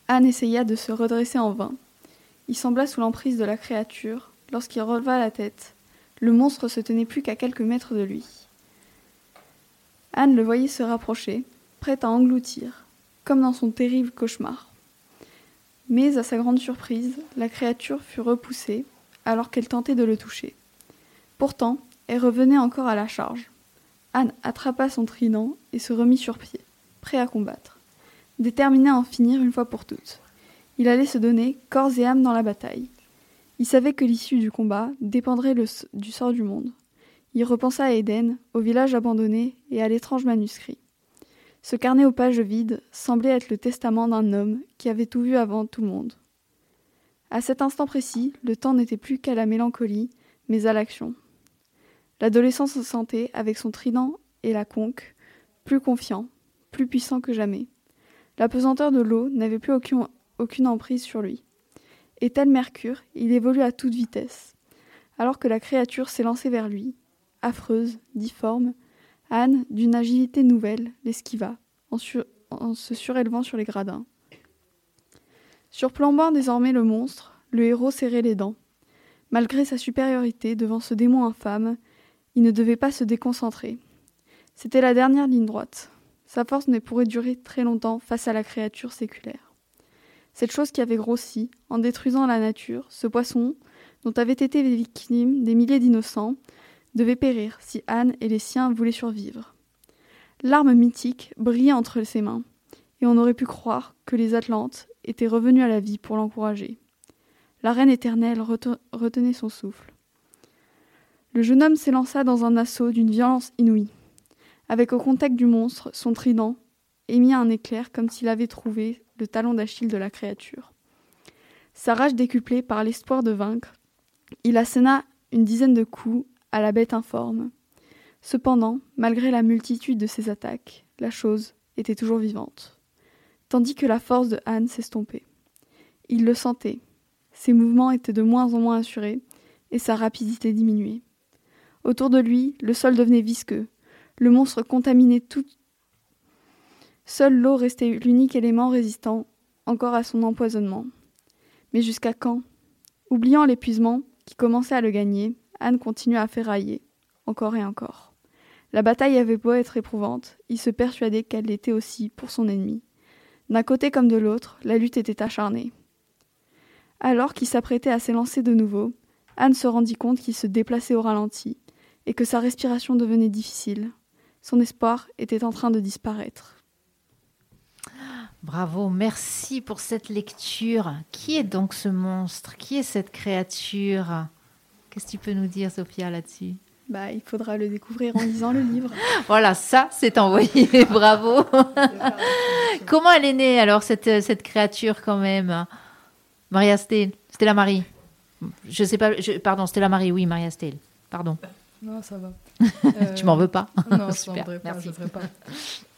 Anne essaya de se redresser en vain. Il sembla sous l'emprise de la créature. Lorsqu'il releva la tête, le monstre se tenait plus qu'à quelques mètres de lui. Anne le voyait se rapprocher, prête à engloutir, comme dans son terrible cauchemar. Mais à sa grande surprise, la créature fut repoussée alors qu'elle tentait de le toucher. Pourtant, elle revenait encore à la charge. Anne attrapa son trident et se remit sur pied, prêt à combattre, déterminé à en finir une fois pour toutes. Il allait se donner corps et âme dans la bataille. Il savait que l'issue du combat dépendrait du sort du monde. Il repensa à Éden, au village abandonné et à l'étrange manuscrit. Ce carnet aux pages vides semblait être le testament d'un homme qui avait tout vu avant tout le monde. À cet instant précis, le temps n'était plus qu'à la mélancolie, mais à l'action. L'adolescent se sentait, avec son trident et la conque, plus confiant, plus puissant que jamais. La pesanteur de l'eau n'avait plus aucune, emprise sur lui. Et tel Mercure, il évolue à toute vitesse. Alors que la créature s'élançait vers lui, affreuse, difforme, Anne, d'une agilité nouvelle, l'esquiva, en, en se surélevant sur les gradins. Surplombant désormais le monstre, le héros serrait les dents. Malgré sa supériorité devant ce démon infâme, il ne devait pas se déconcentrer. C'était la dernière ligne droite. Sa force ne pourrait durer très longtemps face à la créature séculaire. Cette chose qui avait grossi, en détruisant la nature, ce poisson, dont avaient été les victimes des milliers d'innocents, devait périr si Anne et les siens voulaient survivre. L'arme mythique brillait entre ses mains, et on aurait pu croire que les Atlantes étaient revenus à la vie pour l'encourager. La reine éternelle rete- retenait son souffle. Le jeune homme s'élança dans un assaut d'une violence inouïe. Avec au contact du monstre son trident, émit un éclair comme s'il avait trouvé le talon d'Achille de la créature. Sa rage décuplée par l'espoir de vaincre, il asséna une dizaine de coups à la bête informe. Cependant, malgré la multitude de ses attaques, la chose était toujours vivante, tandis que la force de Anne s'estompait. Il le sentait, ses mouvements étaient de moins en moins assurés, et sa rapidité diminuait. Autour de lui, le sol devenait visqueux, le monstre contaminait tout. Seule l'eau restait l'unique élément résistant encore à son empoisonnement. Mais jusqu'à quand? Oubliant l'épuisement qui commençait à le gagner, Anne continua à ferrailler, encore et encore. La bataille avait beau être éprouvante, il se persuadait qu'elle l'était aussi pour son ennemi. D'un côté comme de l'autre, la lutte était acharnée. Alors qu'il s'apprêtait à s'élancer de nouveau, Anne se rendit compte qu'il se déplaçait au ralenti et que sa respiration devenait difficile. Son espoir était en train de disparaître. Bravo, merci pour cette lecture. Qui est donc ce monstre? Qui est cette créature? Qu'est-ce que tu peux nous dire, Sophia, là-dessus? Bah, il faudra le découvrir en lisant le livre. <laughs> Voilà, ça, c'est envoyé. <laughs> Bravo. Comment elle est née, alors, cette, cette créature, quand même? Maria Stel, Stella Marie. Je sais pas, je- pardon, Stella Marie, oui, Maria Stel. Pardon. Non, ça va. <laughs> tu m'en veux pas Non, je m'en voudrais pas, je pas.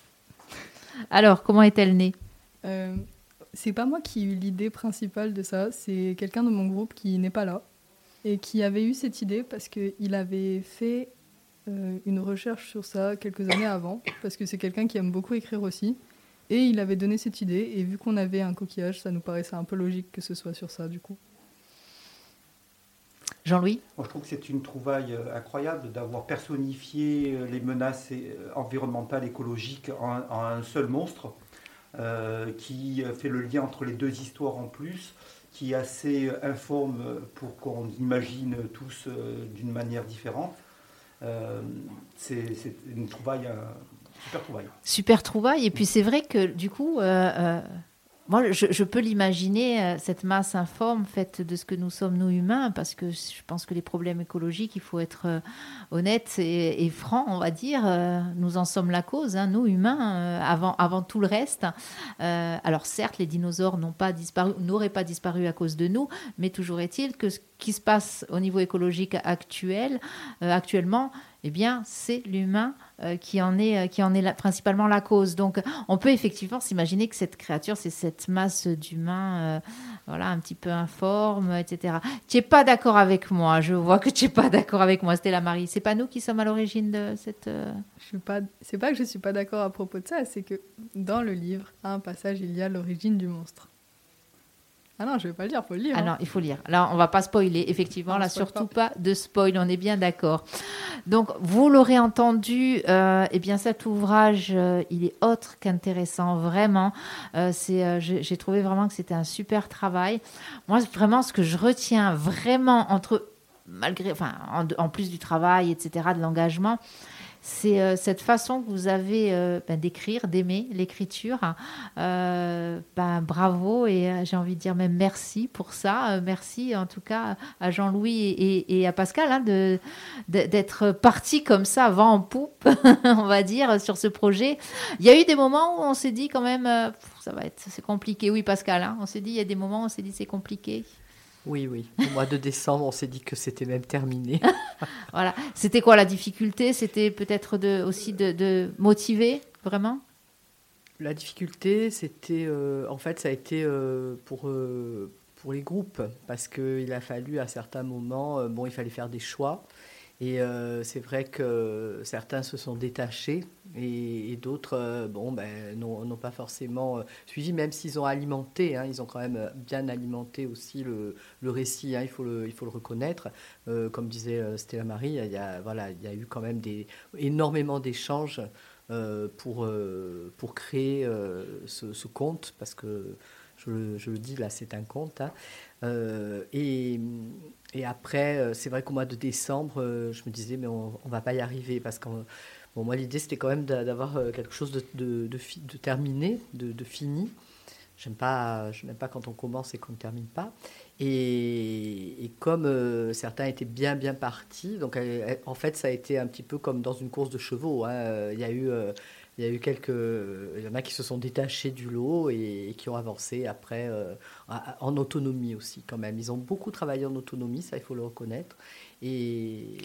<laughs> Alors, comment est-elle née? Euh, C'est pas moi qui ai eu l'idée principale de ça, c'est quelqu'un de mon groupe qui n'est pas là et qui avait eu cette idée parce qu'il avait fait euh, une recherche sur ça quelques années avant, parce que c'est quelqu'un qui aime beaucoup écrire aussi. Et il avait donné cette idée, et vu qu'on avait un coquillage, ça nous paraissait un peu logique que ce soit sur ça, du coup. Jean-Louis? Moi, je trouve que c'est une trouvaille euh, incroyable d'avoir personnifié euh, les menaces environnementales, écologiques en, un seul monstre, qui fait le lien entre les deux histoires en plus, qui est assez informe pour qu'on imagine tous d'une manière différente. Euh, c'est une trouvaille, euh, super trouvaille. Super trouvaille. Et puis c'est vrai que du coup, euh, moi, je, peux l'imaginer, euh, cette masse informe faite de ce que nous sommes, nous humains, parce que je pense que les problèmes écologiques, il faut être euh, honnête et, franc, on va dire. Euh, nous en sommes la cause, hein, nous humains, avant, avant tout le reste. alors certes, les dinosaures n'ont pas disparu, n'auraient pas disparu à cause de nous, mais toujours est-il que ce qui se passe au niveau écologique actuel, actuellement, eh bien, c'est l'humain euh, qui en est, euh, qui en est principalement la cause. Donc, on peut effectivement s'imaginer que cette créature, c'est cette masse d'humains, euh, voilà, un petit peu informe, etc. Tu n'es pas d'accord avec moi. Je vois que tu n'es pas d'accord avec moi, Stella Marie. C'est pas nous qui sommes à l'origine de cette. Je suis pas. C'est pas que je suis pas d'accord à propos de ça. C'est que dans le livre, à un passage, il y a l'origine du monstre. Ah non, je vais pas le dire, faut le lire. Ah non, il faut lire. Là, on va pas spoiler, effectivement. là, surtout pas. de spoil, on est bien d'accord. Donc, vous l'aurez entendu, euh, eh bien, cet ouvrage, euh, il est autre qu'intéressant, vraiment. Euh, c'est, euh, j'ai trouvé vraiment que c'était un super travail. Moi, vraiment, ce que je retiens vraiment entre, malgré, enfin, en plus du travail, etc., de l'engagement, c'est euh, cette façon que vous avez euh, ben, d'écrire, d'aimer l'écriture. Euh, ben, bravo et j'ai envie de dire même merci pour ça. merci en tout cas à Jean-Louis et, à Pascal hein, de, d'être parti comme ça, avant en poupe, <laughs> on va dire, sur ce projet. Il y a eu des moments où on s'est dit quand même, ça va être, c'est compliqué. Oui, Pascal, hein, on s'est dit, il y a des moments où on s'est dit c'est compliqué. Oui, oui. Au mois de décembre, on s'est dit que c'était même terminé. <laughs> voilà. C'était quoi la difficulté? C'était peut-être de, aussi de, motiver, vraiment? La difficulté, c'était. Euh, en fait, ça a été euh, pour, euh, pour les groupes, parce qu'il a fallu à certains moments. bon, il fallait faire des choix. Et euh, c'est vrai que certains se sont détachés et, d'autres euh, bon, ben, n'ont pas forcément euh, suivi, même s'ils ont alimenté. Hein, ils ont quand même bien alimenté aussi le, récit, hein, il, faut le, il faut le reconnaître. comme disait Stella Marie, il y, a, voilà, il y a eu quand même des, énormément d'échanges pour, pour créer ce, conte, parce que je, je, le dis là, c'est un conte. Hein. et et après, euh, c'est vrai qu'au mois de décembre, euh, je me disais, mais on ne va pas y arriver. Parce que bon, moi, l'idée, c'était quand même d'avoir euh, quelque chose de, de, de, terminé, de, fini. J'aime pas, je n'aime pas quand on commence et qu'on ne termine pas. Et, comme certains étaient bien bien partis, donc en fait ça a été un petit peu comme dans une course de chevaux. Hein. Il y a eu il y a eu quelques. Il y en a qui se sont détachés du lot et, qui ont avancé après euh, en autonomie aussi, quand même. Ils ont beaucoup travaillé en autonomie, ça, il faut le reconnaître. Et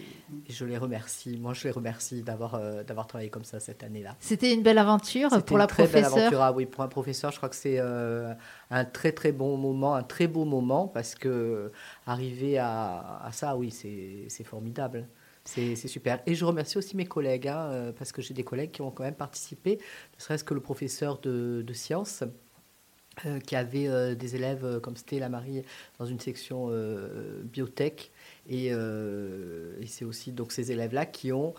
je les remercie. Moi, je les remercie d'avoir euh, d'avoir travaillé comme ça cette année-là. C'était une belle aventure pour la très professeure. Belle aventure. Ah, oui, pour un professeur, je crois que c'est euh, un très très bon moment, un très beau moment, parce que arriver à, à ça, oui, c'est formidable. C'est super. Et je remercie aussi mes collègues, hein, euh, parce que j'ai des collègues qui ont quand même participé, ne serait-ce que le professeur de, sciences. Euh, qui avait euh, des élèves comme c'était la Marie dans une section biotech et, c'est aussi donc ces élèves-là qui ont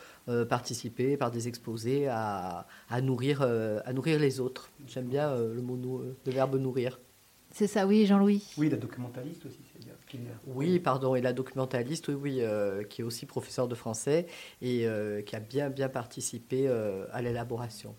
participé par des exposés à, à nourrir, à nourrir les autres. J'aime bien le, mot, le verbe nourrir. C'est ça, oui, Jean-Louis. Oui, la documentaliste aussi. Oui, pardon, et la documentaliste, oui, oui euh, qui est aussi professeur de français et euh, qui a bien, bien participé euh, à l'élaboration.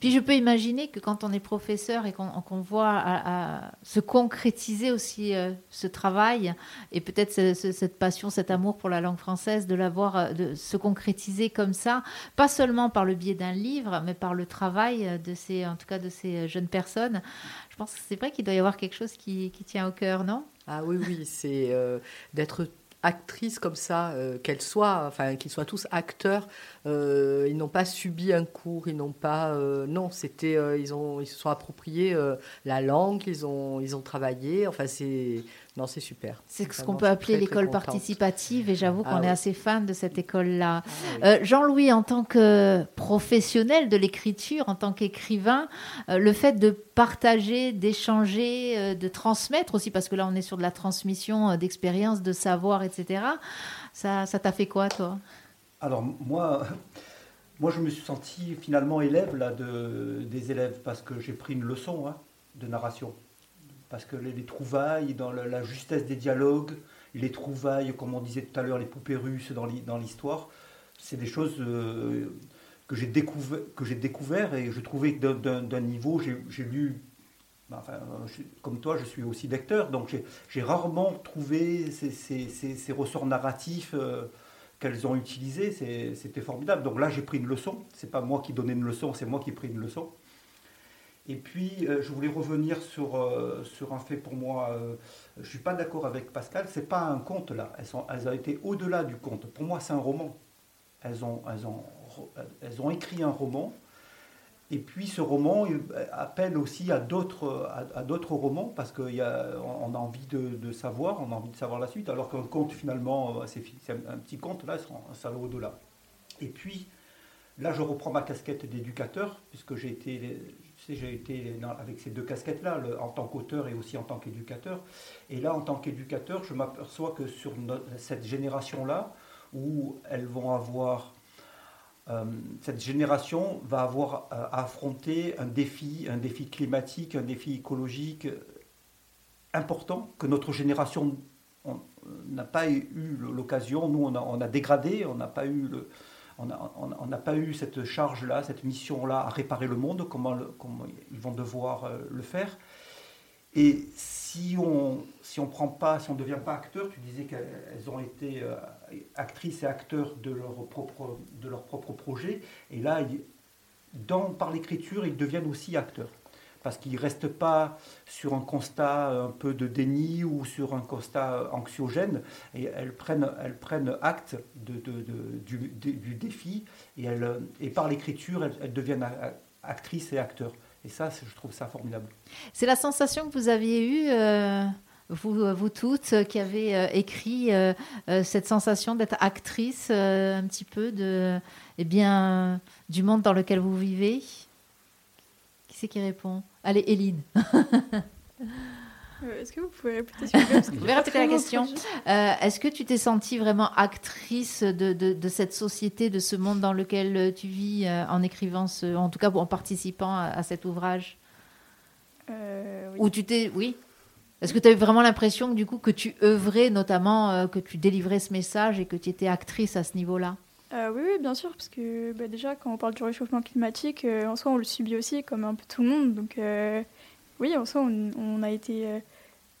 Puis je peux imaginer que quand on est professeur et qu'on voit à, se concrétiser aussi ce travail et peut-être cette passion, cet amour pour la langue française, de l'avoir, de se concrétiser comme ça, pas seulement par le biais d'un livre, mais par le travail de ces, en tout cas de ces jeunes personnes. Je pense que c'est vrai qu'il doit y avoir quelque chose qui, tient au cœur, non? Ah oui, oui, c'est euh, d'être actrices comme ça, euh, qu'elles soient, enfin qu'ils soient tous acteurs. Euh, ils n'ont pas subi un cours, ils n'ont pas, euh, non, c'était, ils ont, ils se sont appropriés la langue, ils ont, ils ont travaillé. Enfin, c'est, non, c'est super. C'est ce qu'on peut appeler l'école participative, et j'avoue qu'on Ah est oui. assez fan de cette école-là. Ah oui. Euh, Jean-Louis, en tant que professionnel de l'écriture, en tant qu'écrivain, euh, le fait de partager, d'échanger, euh, de transmettre aussi, parce que là on est sur de la transmission euh, d'expériences, de savoir, etc. Ça, ça t'a fait quoi, toi? Alors moi, moi, je me suis senti finalement élève là, de, des élèves parce que j'ai pris une leçon hein, de narration. Parce que les, les trouvailles dans la justesse des dialogues, les trouvailles, comme on disait tout à l'heure, les poupées russes dans l'hi- dans l'histoire, c'est des choses euh, que j'ai découvert, découvert et je trouvais que d'un- niveau, j'ai lu, enfin, euh, je- comme toi, je suis aussi lecteur, donc j'ai- rarement trouvé ces, ressorts narratifs. euh, qu'elles ont utilisé, c'est- c'était formidable. Donc là, j'ai pris une leçon. C'est pas moi qui donnais une leçon, c'est moi qui ai pris une leçon. Et puis, euh, je voulais revenir sur, euh, sur un fait pour moi. euh, je suis pas d'accord avec Pascal. C'est pas un conte là. Elles, elles ont été au-delà du conte. Pour moi, c'est un roman. Elles ont, elles, ont, elles ont écrit un roman. Et puis ce roman appelle aussi à d'autres à, d'autres romans parce qu'on a envie de, de, savoir, on a envie de savoir la suite, alors qu'un conte finalement, c'est un, un, petit conte, là, ça va au-delà. Et puis là, je reprends ma casquette d'éducateur, puisque j'ai été, j'ai été avec ces deux casquettes-là, en tant qu'auteur et aussi en tant qu'éducateur. Et là, en tant qu'éducateur, je m'aperçois que sur cette génération-là, où elles vont avoir euh, cette génération va avoir euh, à affronter un défi, un défi climatique, un défi écologique important que notre génération n'a pas eu l'occasion. Nous, on a, on a, dégradé, on n'a pas eu le, on n'a pas eu cette charge-là, cette mission-là à réparer le monde, comment, ils vont devoir euh, le faire. Et si on si prend pas, si on ne devient pas acteur, tu disais qu'elles ont été euh, actrices et acteurs de leur propre de projet, et là, dans par l'écriture, ils deviennent aussi acteurs parce qu'ils ne restent pas sur un constat un peu de déni ou sur un constat anxiogène, et elles prennent, elles prennent acte de, du, défi, et, elles, et par l'écriture, elles, deviennent actrices et acteurs. Et ça, je trouve ça formidable. C'est la sensation que vous aviez eue, euh, vous, vous toutes, qui avez euh, écrit euh, cette sensation d'être actrice euh, un petit peu de, eh bien, du monde dans lequel vous vivez? Qui c'est qui répond? Allez, Eline. <laughs> Euh, Est-ce que vous pouvez répéter la question. Euh, Est-ce que tu t'es sentie vraiment actrice de, de, de, cette société, de ce monde dans lequel tu vis euh, en écrivant, ce, en tout cas en participant à, à cet ouvrage? Euh, oui. Ou tu t'es, oui. Est-ce que tu as eu vraiment l'impression que du coup que tu œuvrais, notamment euh, que tu délivrais ce message et que tu étais actrice à ce niveau-là? Euh, oui, oui, bien sûr, parce que bah, déjà, quand on parle du réchauffement climatique, euh, en soi, on le subit aussi, comme un peu tout le monde. Donc, euh, oui, en soi, on, on a été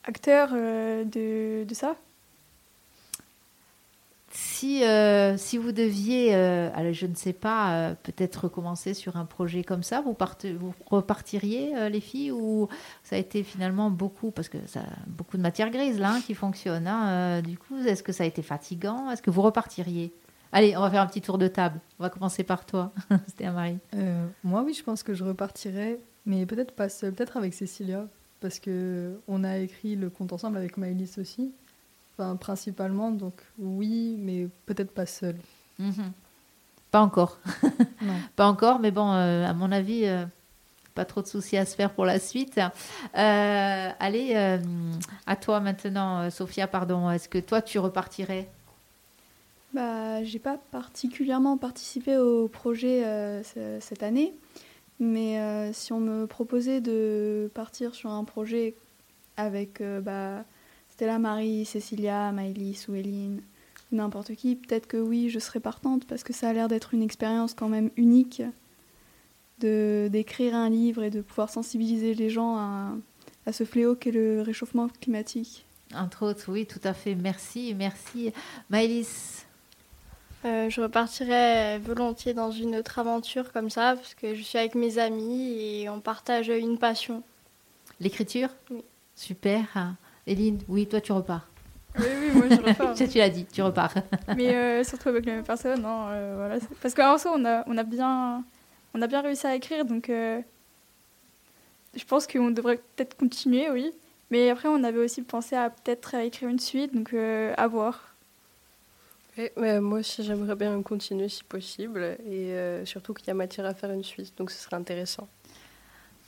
acteur de, ça. Si, si vous deviez, je ne sais pas, peut-être recommencer sur un projet comme ça, vous, vous repartiriez, les filles, ou ça a été finalement beaucoup, parce que beaucoup de matière grise là hein, qui fonctionne. Hein, du coup, est-ce que ça a été fatigant? Est-ce que vous repartiriez? Allez, on va faire un petit tour de table. On va commencer par toi. <laughs> C'était Marie. Euh, moi, oui, je pense que je repartirais, mais peut-être pas seule, peut-être avec Cécilia, parce que on a écrit le conte ensemble avec Maëlys aussi, enfin principalement. Donc oui, mais peut-être pas seule. Mm -hmm. Pas encore. <laughs> non. Pas encore, mais bon, euh, à mon avis. Euh, pas trop de soucis à se faire pour la suite. Allez, à toi maintenant, Sophia, pardon. Est-ce que toi, tu repartirais bah, j'ai pas particulièrement participé au projet euh, cette année, mais euh, si on me proposait de partir sur un projet avec euh, bah, Stella, Marie, Cécilia, Maëlys ou Eline, n'importe qui, peut-être que oui, je serais partante parce que ça a l'air d'être une expérience quand même unique de d'écrire un livre et de pouvoir sensibiliser les gens à, à ce fléau qu'est le réchauffement climatique. Entre autres, oui, tout à fait. Merci, merci. Maëlys euh, je repartirais volontiers dans une autre aventure comme ça, parce que je suis avec mes amis et on partage une passion. L'écriture? Oui. Super. Eline, oui, toi tu repars. Oui, oui, moi je repars. <laughs> tu l'as dit, tu repars. Mais euh, surtout avec les mêmes personnes, non, euh, voilà. Parce qu'en soi, on a, on, a bien, on a bien réussi à écrire, donc euh, je pense qu'on devrait peut-être continuer, oui. Mais après, on avait aussi pensé à peut-être écrire une suite, donc à voir. Mais moi aussi, j'aimerais bien continuer si possible, et surtout qu'il y a matière à faire une suite, donc ce serait intéressant.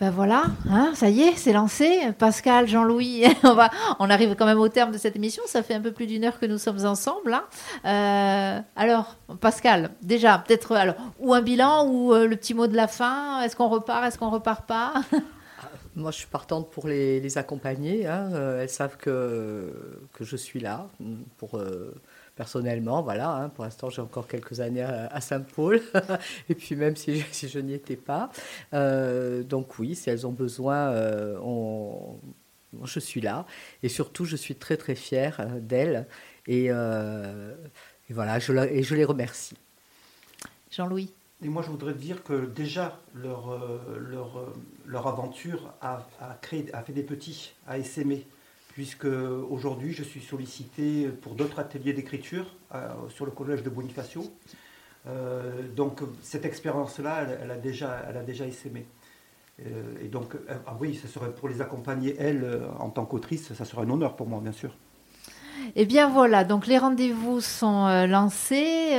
Ben voilà, hein, ça y est, c'est lancé. Pascal, Jean-Louis, <laughs> on, va, on arrive quand même au terme de cette émission. Ça fait un peu plus d'une heure que nous sommes ensemble. Hein. Euh, alors, Pascal, déjà, peut-être alors, ou un bilan ou euh, le petit mot de la fin. Est-ce qu'on repart Est-ce qu'on repart pas? <laughs> Moi, je suis partante pour les, accompagner. Hein. Euh, elles savent que, que je suis là pour personnellement, voilà, hein, pour l'instant j'ai encore quelques années à, Saint-Paul, <laughs> et puis même si je, si je n'y étais pas. Euh, donc oui, si elles ont besoin, euh, on, je suis là, et surtout je suis très très fière euh, d'elles, et, voilà, je, et je les remercie. Jean-Louis. Et moi, je voudrais dire que déjà, leur, leur, leur aventure a, a, créé, a fait des petits, a essaimé puisque aujourd'hui je suis sollicité pour d'autres ateliers d'écriture euh, sur le collège de Bonifacio. Euh, donc cette expérience-là, elle, a déjà, elle a déjà essaimé. Euh, et donc, ah oui, serait pour les accompagner, elles, en tant qu'autrice, ça serait un honneur pour moi, bien sûr. Eh bien voilà, donc les rendez-vous sont lancés.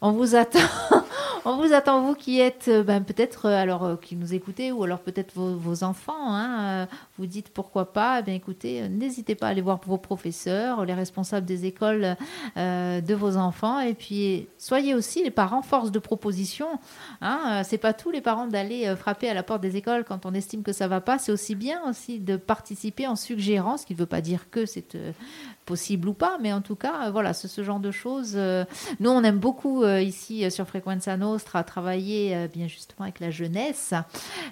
on vous attend on vous attend, vous qui êtes euh, ben, peut-être, euh, alors euh, qui nous écoutez, ou alors peut-être vos, enfants, hein, vous dites pourquoi pas, eh bien écoutez, n'hésitez pas à aller voir vos professeurs, les responsables des écoles de vos enfants, et puis soyez aussi les parents force de proposition. Hein, c'est pas tous les parents d'aller frapper à la porte des écoles quand on estime que ça va pas, c'est aussi bien aussi de participer en suggérant, ce qui ne veut pas dire que c'est possible ou pas, mais en tout cas, voilà, c'est ce genre de choses. Nous, on aime beaucoup ici sur Frequenza Nostra travailler bien justement avec la jeunesse.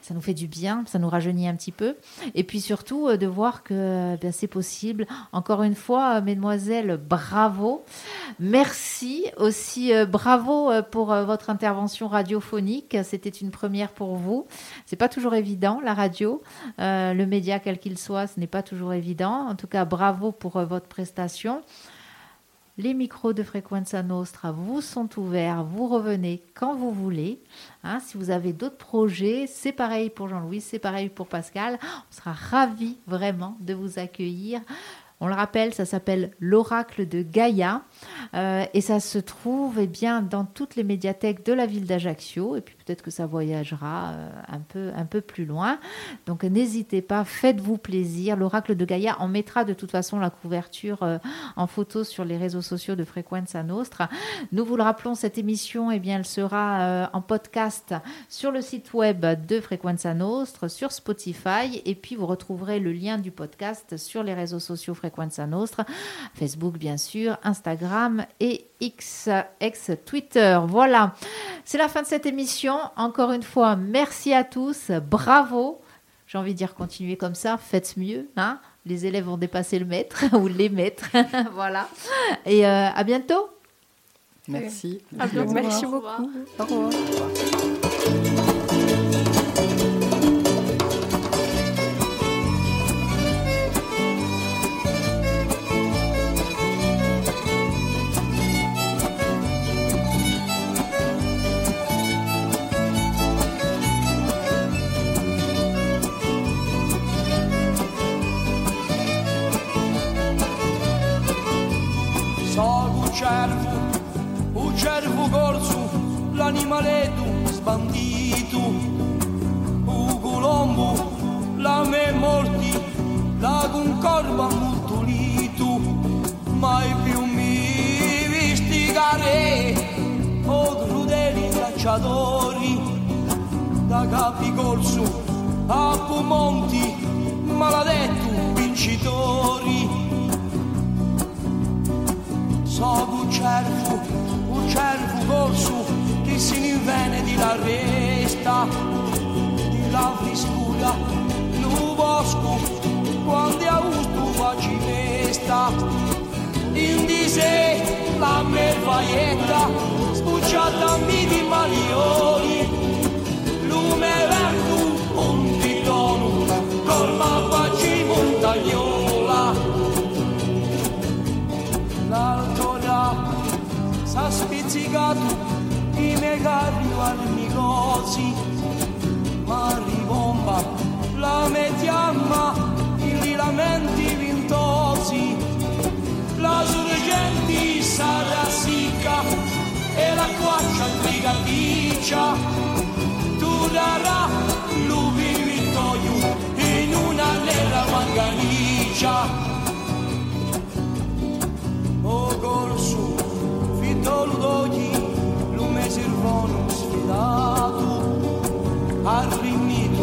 Ça nous fait du bien, ça nous rajeunit un petit peu. Et puis surtout, de voir que bien, c'est possible. Encore une fois, mesdemoiselles, bravo. Merci aussi, bravo pour votre intervention radiophonique. C'était une première pour vous. C'est pas toujours évident, la radio, le média quel qu'il soit, ce n'est pas toujours évident. En tout cas, bravo pour votre présence les micros de Frequenza Nostra vous sont ouverts, vous revenez quand vous voulez. Hein. si vous avez d'autres projets, c'est pareil pour Jean-Louis, c'est pareil pour Pascal. On sera ravis vraiment de vous accueillir. On le rappelle, ça s'appelle l'oracle de Gaïa euh, et ça se trouve eh bien, dans toutes les médiathèques de la ville d'Ajaccio et puis peut-être que ça voyagera euh, un, peu, plus loin. Donc n'hésitez pas, faites-vous plaisir. L'oracle de Gaïa, on mettra de toute façon la couverture euh, en photo sur les réseaux sociaux de Frequenza Nostra. Nous vous le rappelons, cette émission, eh bien, elle sera en podcast sur le site web de Frequenza Nostra, sur Spotify et puis vous retrouverez le lien du podcast sur les réseaux sociaux Frequenza Frequenza Nostra, Facebook bien sûr, Instagram et X, ex Twitter. Voilà, c'est la fin de cette émission. Encore une fois, merci à tous, bravo. J'ai envie de dire continuez comme ça, faites mieux. Hein les élèves vont dépasser le maître <laughs> ou les maîtres. <laughs> voilà. Et euh, à bientôt. Merci. Merci beaucoup. Au revoir. L'animaletto sbandito, un colombo, la me morti, la concorba ammutolito, mai più mi vistigare, o crudeli cacciatori, da capi corso a Pumonti, maledetto vincitori. Un cervo, un cervo corso che si invene di la resta, di la friscura, no bosco, quando a usto facci festa. In di sé la mervaietta, sbucciata mi di malioni, lume verdo, un titono, col mappaci montagnola. Spiegato i miei carri armicosi, ma ribomba la mediamma, i lamenti vintosi, la sorgenti sarà sicca e la quaccia brigaticcia, durerà lupi vittorio in una nera manganiccia. O corso, fiddolo d'oggi, lume servono sfidato, arrimito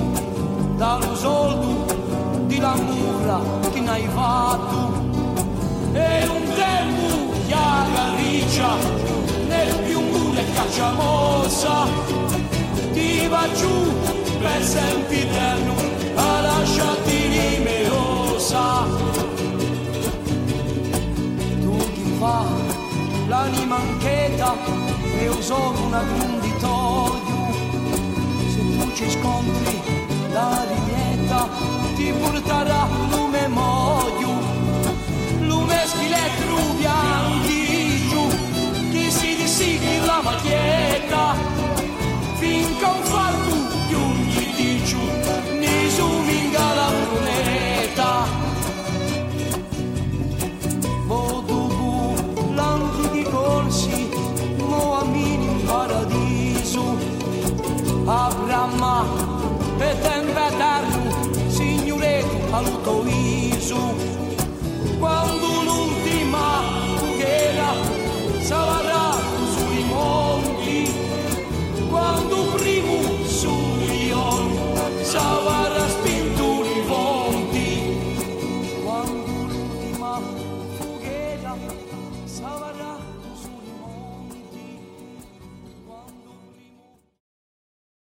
dallo soldo di la mura che n'hai fatto. E un tempo che agarriccia nel piumbo e cacciamossa, ti va giù per sempre eterno a lasciarti rimerosa. Fa l'anima ancheta e uso una gronditoio, se tu ci scontri la rivietta ti porterà lume moio, lume schilettro bianchi giù, chi si disigli la macchietta, finché un farto avrama Petembra darnu, signore, al tuo viso Quando l'ultima pughiera sarà sui monti